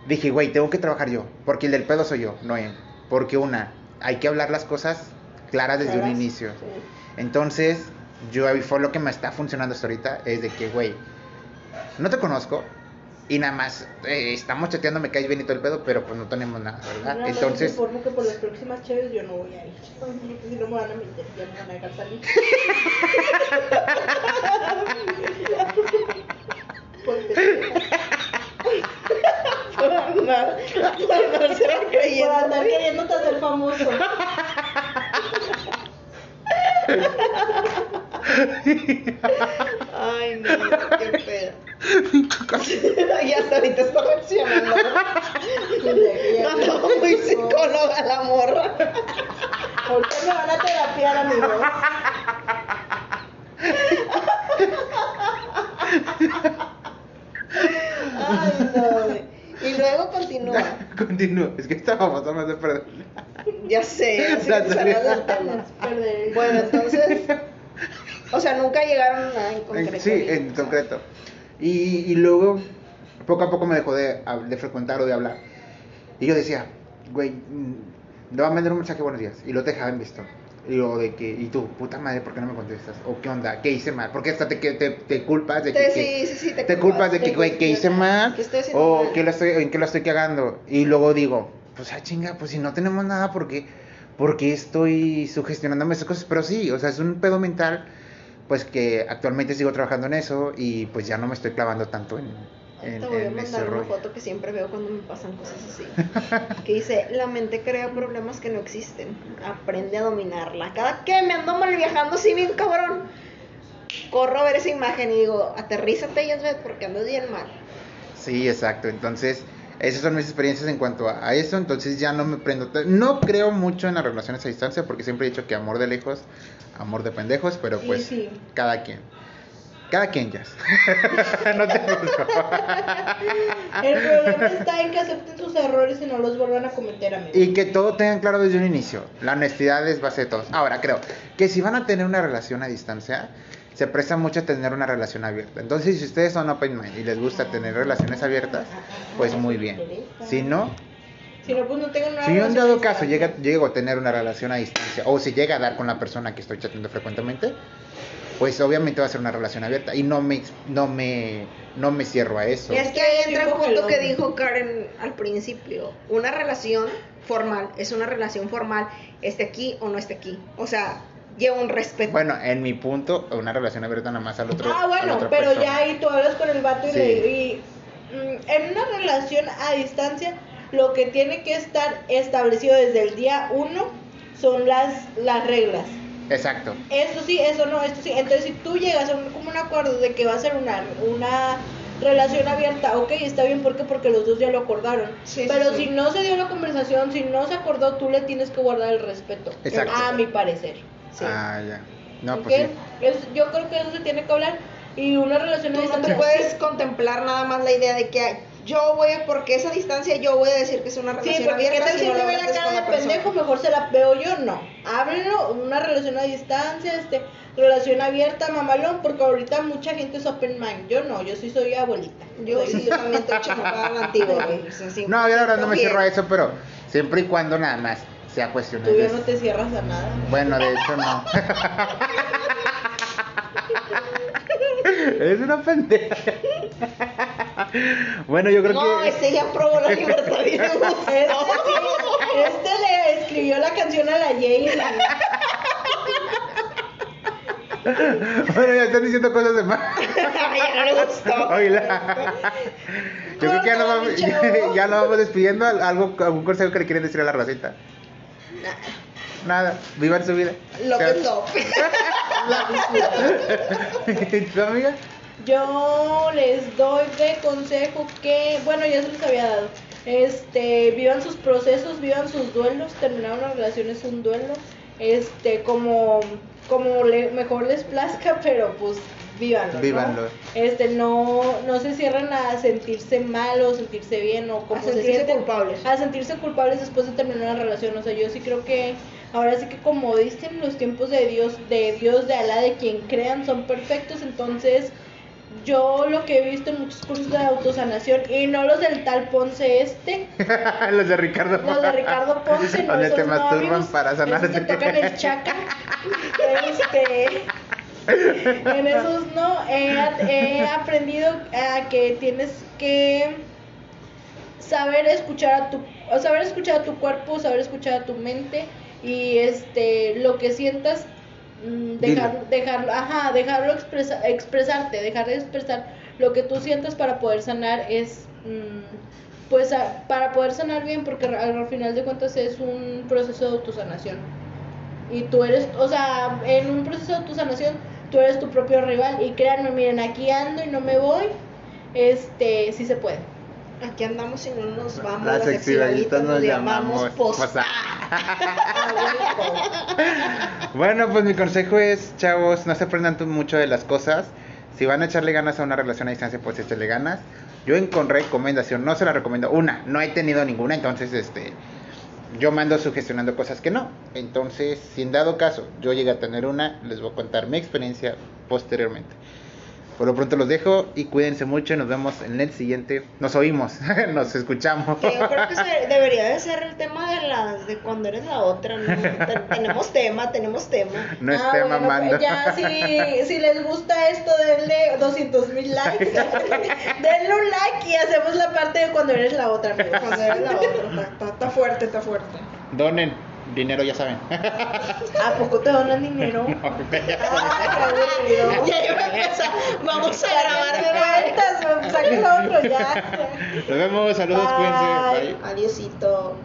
S1: dije, güey, tengo que trabajar yo, porque el del pedo soy yo, no él. Porque una, hay que hablar las cosas claras desde un inicio.
S3: Sí.
S1: Entonces, yo fue lo que me está funcionando hasta ahorita, es de que, güey, no te conozco y nada más eh, estamos chateando, me caes bien y todo el pedo, pero pues no tenemos nada, ¿verdad?
S2: Nada
S1: Entonces,
S2: informo que por las próximas chaves yo no voy a ir. Si no me van a meter, ya me van a dejar salir.
S3: Por andar, por andar se la
S2: Por
S3: creyendo.
S2: andar queriéndote hacer famoso.
S3: Ay, no, qué. y hasta ahorita está reaccionando. No, muy psicóloga la morra.
S2: Ahorita me van a terapiar, amigos.
S3: Ay, no. Y luego continúa.
S1: continúo, es que estábamos más de perder.
S3: Ya sé, así
S1: La
S3: que salgas del tema.
S2: Perder.
S3: Bueno, entonces. O sea, nunca llegaron a nada En- concreto.
S1: sí, en concreto. Y, y luego, poco a poco me dejó de, frecuentar o de hablar. Y yo decía, güey, mm, le va a mandar un mensaje buenos días. Y lo dejaba en visto. Y luego de que, y tú, puta madre, ¿por qué no me contestas? ¿O qué onda? ¿Qué hice mal? Porque hasta te, te, te culpas de que,
S3: Te-
S1: que-
S3: sí, sí, sí, te
S1: te culpas de que, güey, ¿qué hice mal?
S3: Que estoy haciendo
S1: O
S3: mal.
S1: que lo estoy, en qué lo estoy cagando. Y luego digo, pues, ah, chinga, pues si no tenemos nada, ¿por qué, por qué estoy sugestionándome esas cosas? Pero sí, o sea, es un pedo mental, pues que actualmente sigo trabajando en eso y pues ya no me estoy clavando tanto en, en,
S3: Te voy a mandar una
S1: rollo.
S3: foto que siempre veo cuando me pasan cosas así. Que dice, la mente crea problemas que no existen. Aprende a dominarla. Cada que me ando mal viajando así bien cabrón, corro a ver esa imagen y digo, aterrízate, Yasbet, porque andas bien mal.
S1: Sí, exacto. Entonces, Esas son mis experiencias en cuanto a, a eso, entonces ya no me prendo. No creo mucho en las relaciones a distancia porque siempre he dicho que amor de lejos, amor de pendejos, pero pues
S2: sí.
S1: cada quien. Cada quien ya. no te.
S2: El problema está en que acepten sus errores y no los vuelvan a cometer, amigo.
S1: Y que todo tengan claro desde un inicio. La honestidad es base de todos. Ahora, creo que si van a tener una relación a distancia, se presta mucho a tener una relación abierta. Entonces, si ustedes son open mind y les gusta tener relaciones abiertas, pues muy bien. Si no,
S2: Si no, pues no tengan una
S1: si yo en
S2: relación
S1: dado caso llega, llego a tener una relación a distancia, o si llega a dar con la persona que estoy chateando frecuentemente, pues obviamente va a ser una relación abierta y no me, no me, no me cierro a eso.
S3: Y es que ahí entra el punto que dijo Karen al principio. Una relación formal es una relación formal, esté aquí o no esté aquí. O sea, lleva un respeto.
S1: Bueno, en mi punto, una relación abierta nada más al otro.
S2: Ah,
S1: a la
S2: bueno,
S1: otra
S2: pero
S1: persona.
S2: ya ahí tú hablas con el vato y,
S1: Sí.
S2: le, y mm, en una relación a distancia lo que tiene que estar establecido desde el día uno son las, las reglas.
S1: Exacto.
S2: Esto sí, eso no, esto sí. Entonces, si tú llegas a un, como un acuerdo de que va a ser una, una relación abierta, ok, está bien, ¿por qué? Porque los dos ya lo acordaron.
S3: Sí,
S2: Pero
S3: sí.
S2: si no se dio la conversación, si no se acordó, tú le tienes que guardar el respeto.
S1: Exacto.
S2: A mi parecer.
S3: Sí.
S1: Ah, ya. No, pues sí.
S2: Yo creo que eso se tiene que hablar. Y una relación a
S3: Tú no te puedes contemplar nada más la idea de que yo voy a, porque esa distancia yo voy a decir que es una relación
S2: Sí, porque qué
S3: abierta
S2: tal
S3: si no
S2: ve la cara de
S3: la
S2: pendejo, mejor se la veo yo, no. Ábrelo, una relación a distancia, este, relación abierta, mamalón, porque ahorita mucha gente es open mind. Yo no, yo sí soy abuelita.
S3: Yo sí, yo también estoy chingada a la antigua, güey. O sea, sí,
S1: No, yo la verdad no me cierro a eso, pero siempre y cuando nada más sea cuestión
S2: Tú ya
S1: de...
S2: no te cierras a nada.
S1: Bueno, de hecho no. es una pendeja. bueno, yo creo
S3: No,
S1: que...
S3: ese ya probó la libertad y gustó.
S2: Este, este le escribió la canción a la Jay.
S1: bueno, ya están diciendo cosas de más.
S3: ya no le gustó.
S1: Oíla. Yo creo que ya nos
S2: Córtale,
S1: vamos, ya nos vamos despidiendo. ¿Algo, ¿Algún consejo que le quieren decir a la Rosita? Nada, vivan su vida.
S3: Lo que es
S1: Chao.
S3: love.
S1: ¿Tu amiga?
S2: Yo les doy de consejo que, bueno, ya se les había dado. Este, vivan sus procesos, vivan sus duelos, terminar una relación es un duelo. Este, como como le, mejor les plazca, pero pues vívanlo. ¿no?
S1: Vívanlo.
S2: Este, no no se cierren a sentirse mal o sentirse bien o como
S3: A
S2: se
S3: sentirse
S2: sienten
S3: culpables.
S2: a sentirse culpables después de terminar una relación. O sea, yo sí creo que ahora sí que como dicen los tiempos de Dios, de Dios, de Alá, de quien crean, son perfectos. Entonces, yo lo que he visto en muchos cursos de autosanación, y no los del tal Ponce este,
S1: los de Ricardo.
S2: los de Ricardo Ponce, no
S1: Donde te
S2: esos no,
S1: masturban
S2: amigos,
S1: para
S2: esos que tocan el chaca. Este, en esos no, he, he aprendido a que tienes que saber escuchar a tu o saber escuchar a tu cuerpo, saber escuchar a tu mente y este lo que sientas mm, dejar, dejarlo, ajá, dejarlo expresa, expresarte, dejar de expresar lo que tú sientas para poder sanar es mm, pues para poder sanar bien porque al, al final de cuentas es un proceso de autosanación. Y tú eres, o sea, en un proceso de autosanación tú eres tu propio rival y créanme, miren, aquí ando y no me voy. Este, sí se puede.
S3: Aquí andamos y no nos vamos.
S1: Las exhibicionistas nos llamamos
S3: posta.
S1: posa. Bueno, pues mi consejo es, chavos, no se aprendan tú mucho de las cosas. Si van a echarle ganas a una relación a distancia, pues échenle ganas. Yo en con recomendación no se la recomiendo. Una, no he tenido ninguna, entonces este yo mando sugestionando cosas que no. Entonces, si en dado caso yo llegue a tener una, les voy a contar mi experiencia posteriormente. Por lo pronto los dejo y cuídense mucho. Nos vemos en el siguiente. Nos oímos, nos escuchamos.
S3: Que yo creo que se- debería de ser el tema de la de cuando eres la otra, tenemos tema, tenemos tema.
S1: No
S2: Ah,
S1: esté
S2: bueno. Ya, si, si les gusta esto, denle 200 mil likes. denle un like y hacemos la parte de cuando eres la otra.
S3: Cuando eres la otra, está, está- está fuerte, está fuerte.
S1: Donen dinero, ya saben.
S2: ¿A poco te donan dinero?
S3: Ya vamos a grabar de
S2: saca otro ya.
S1: Nos vemos, saludos, cuídense. Bye.
S3: Adiosito.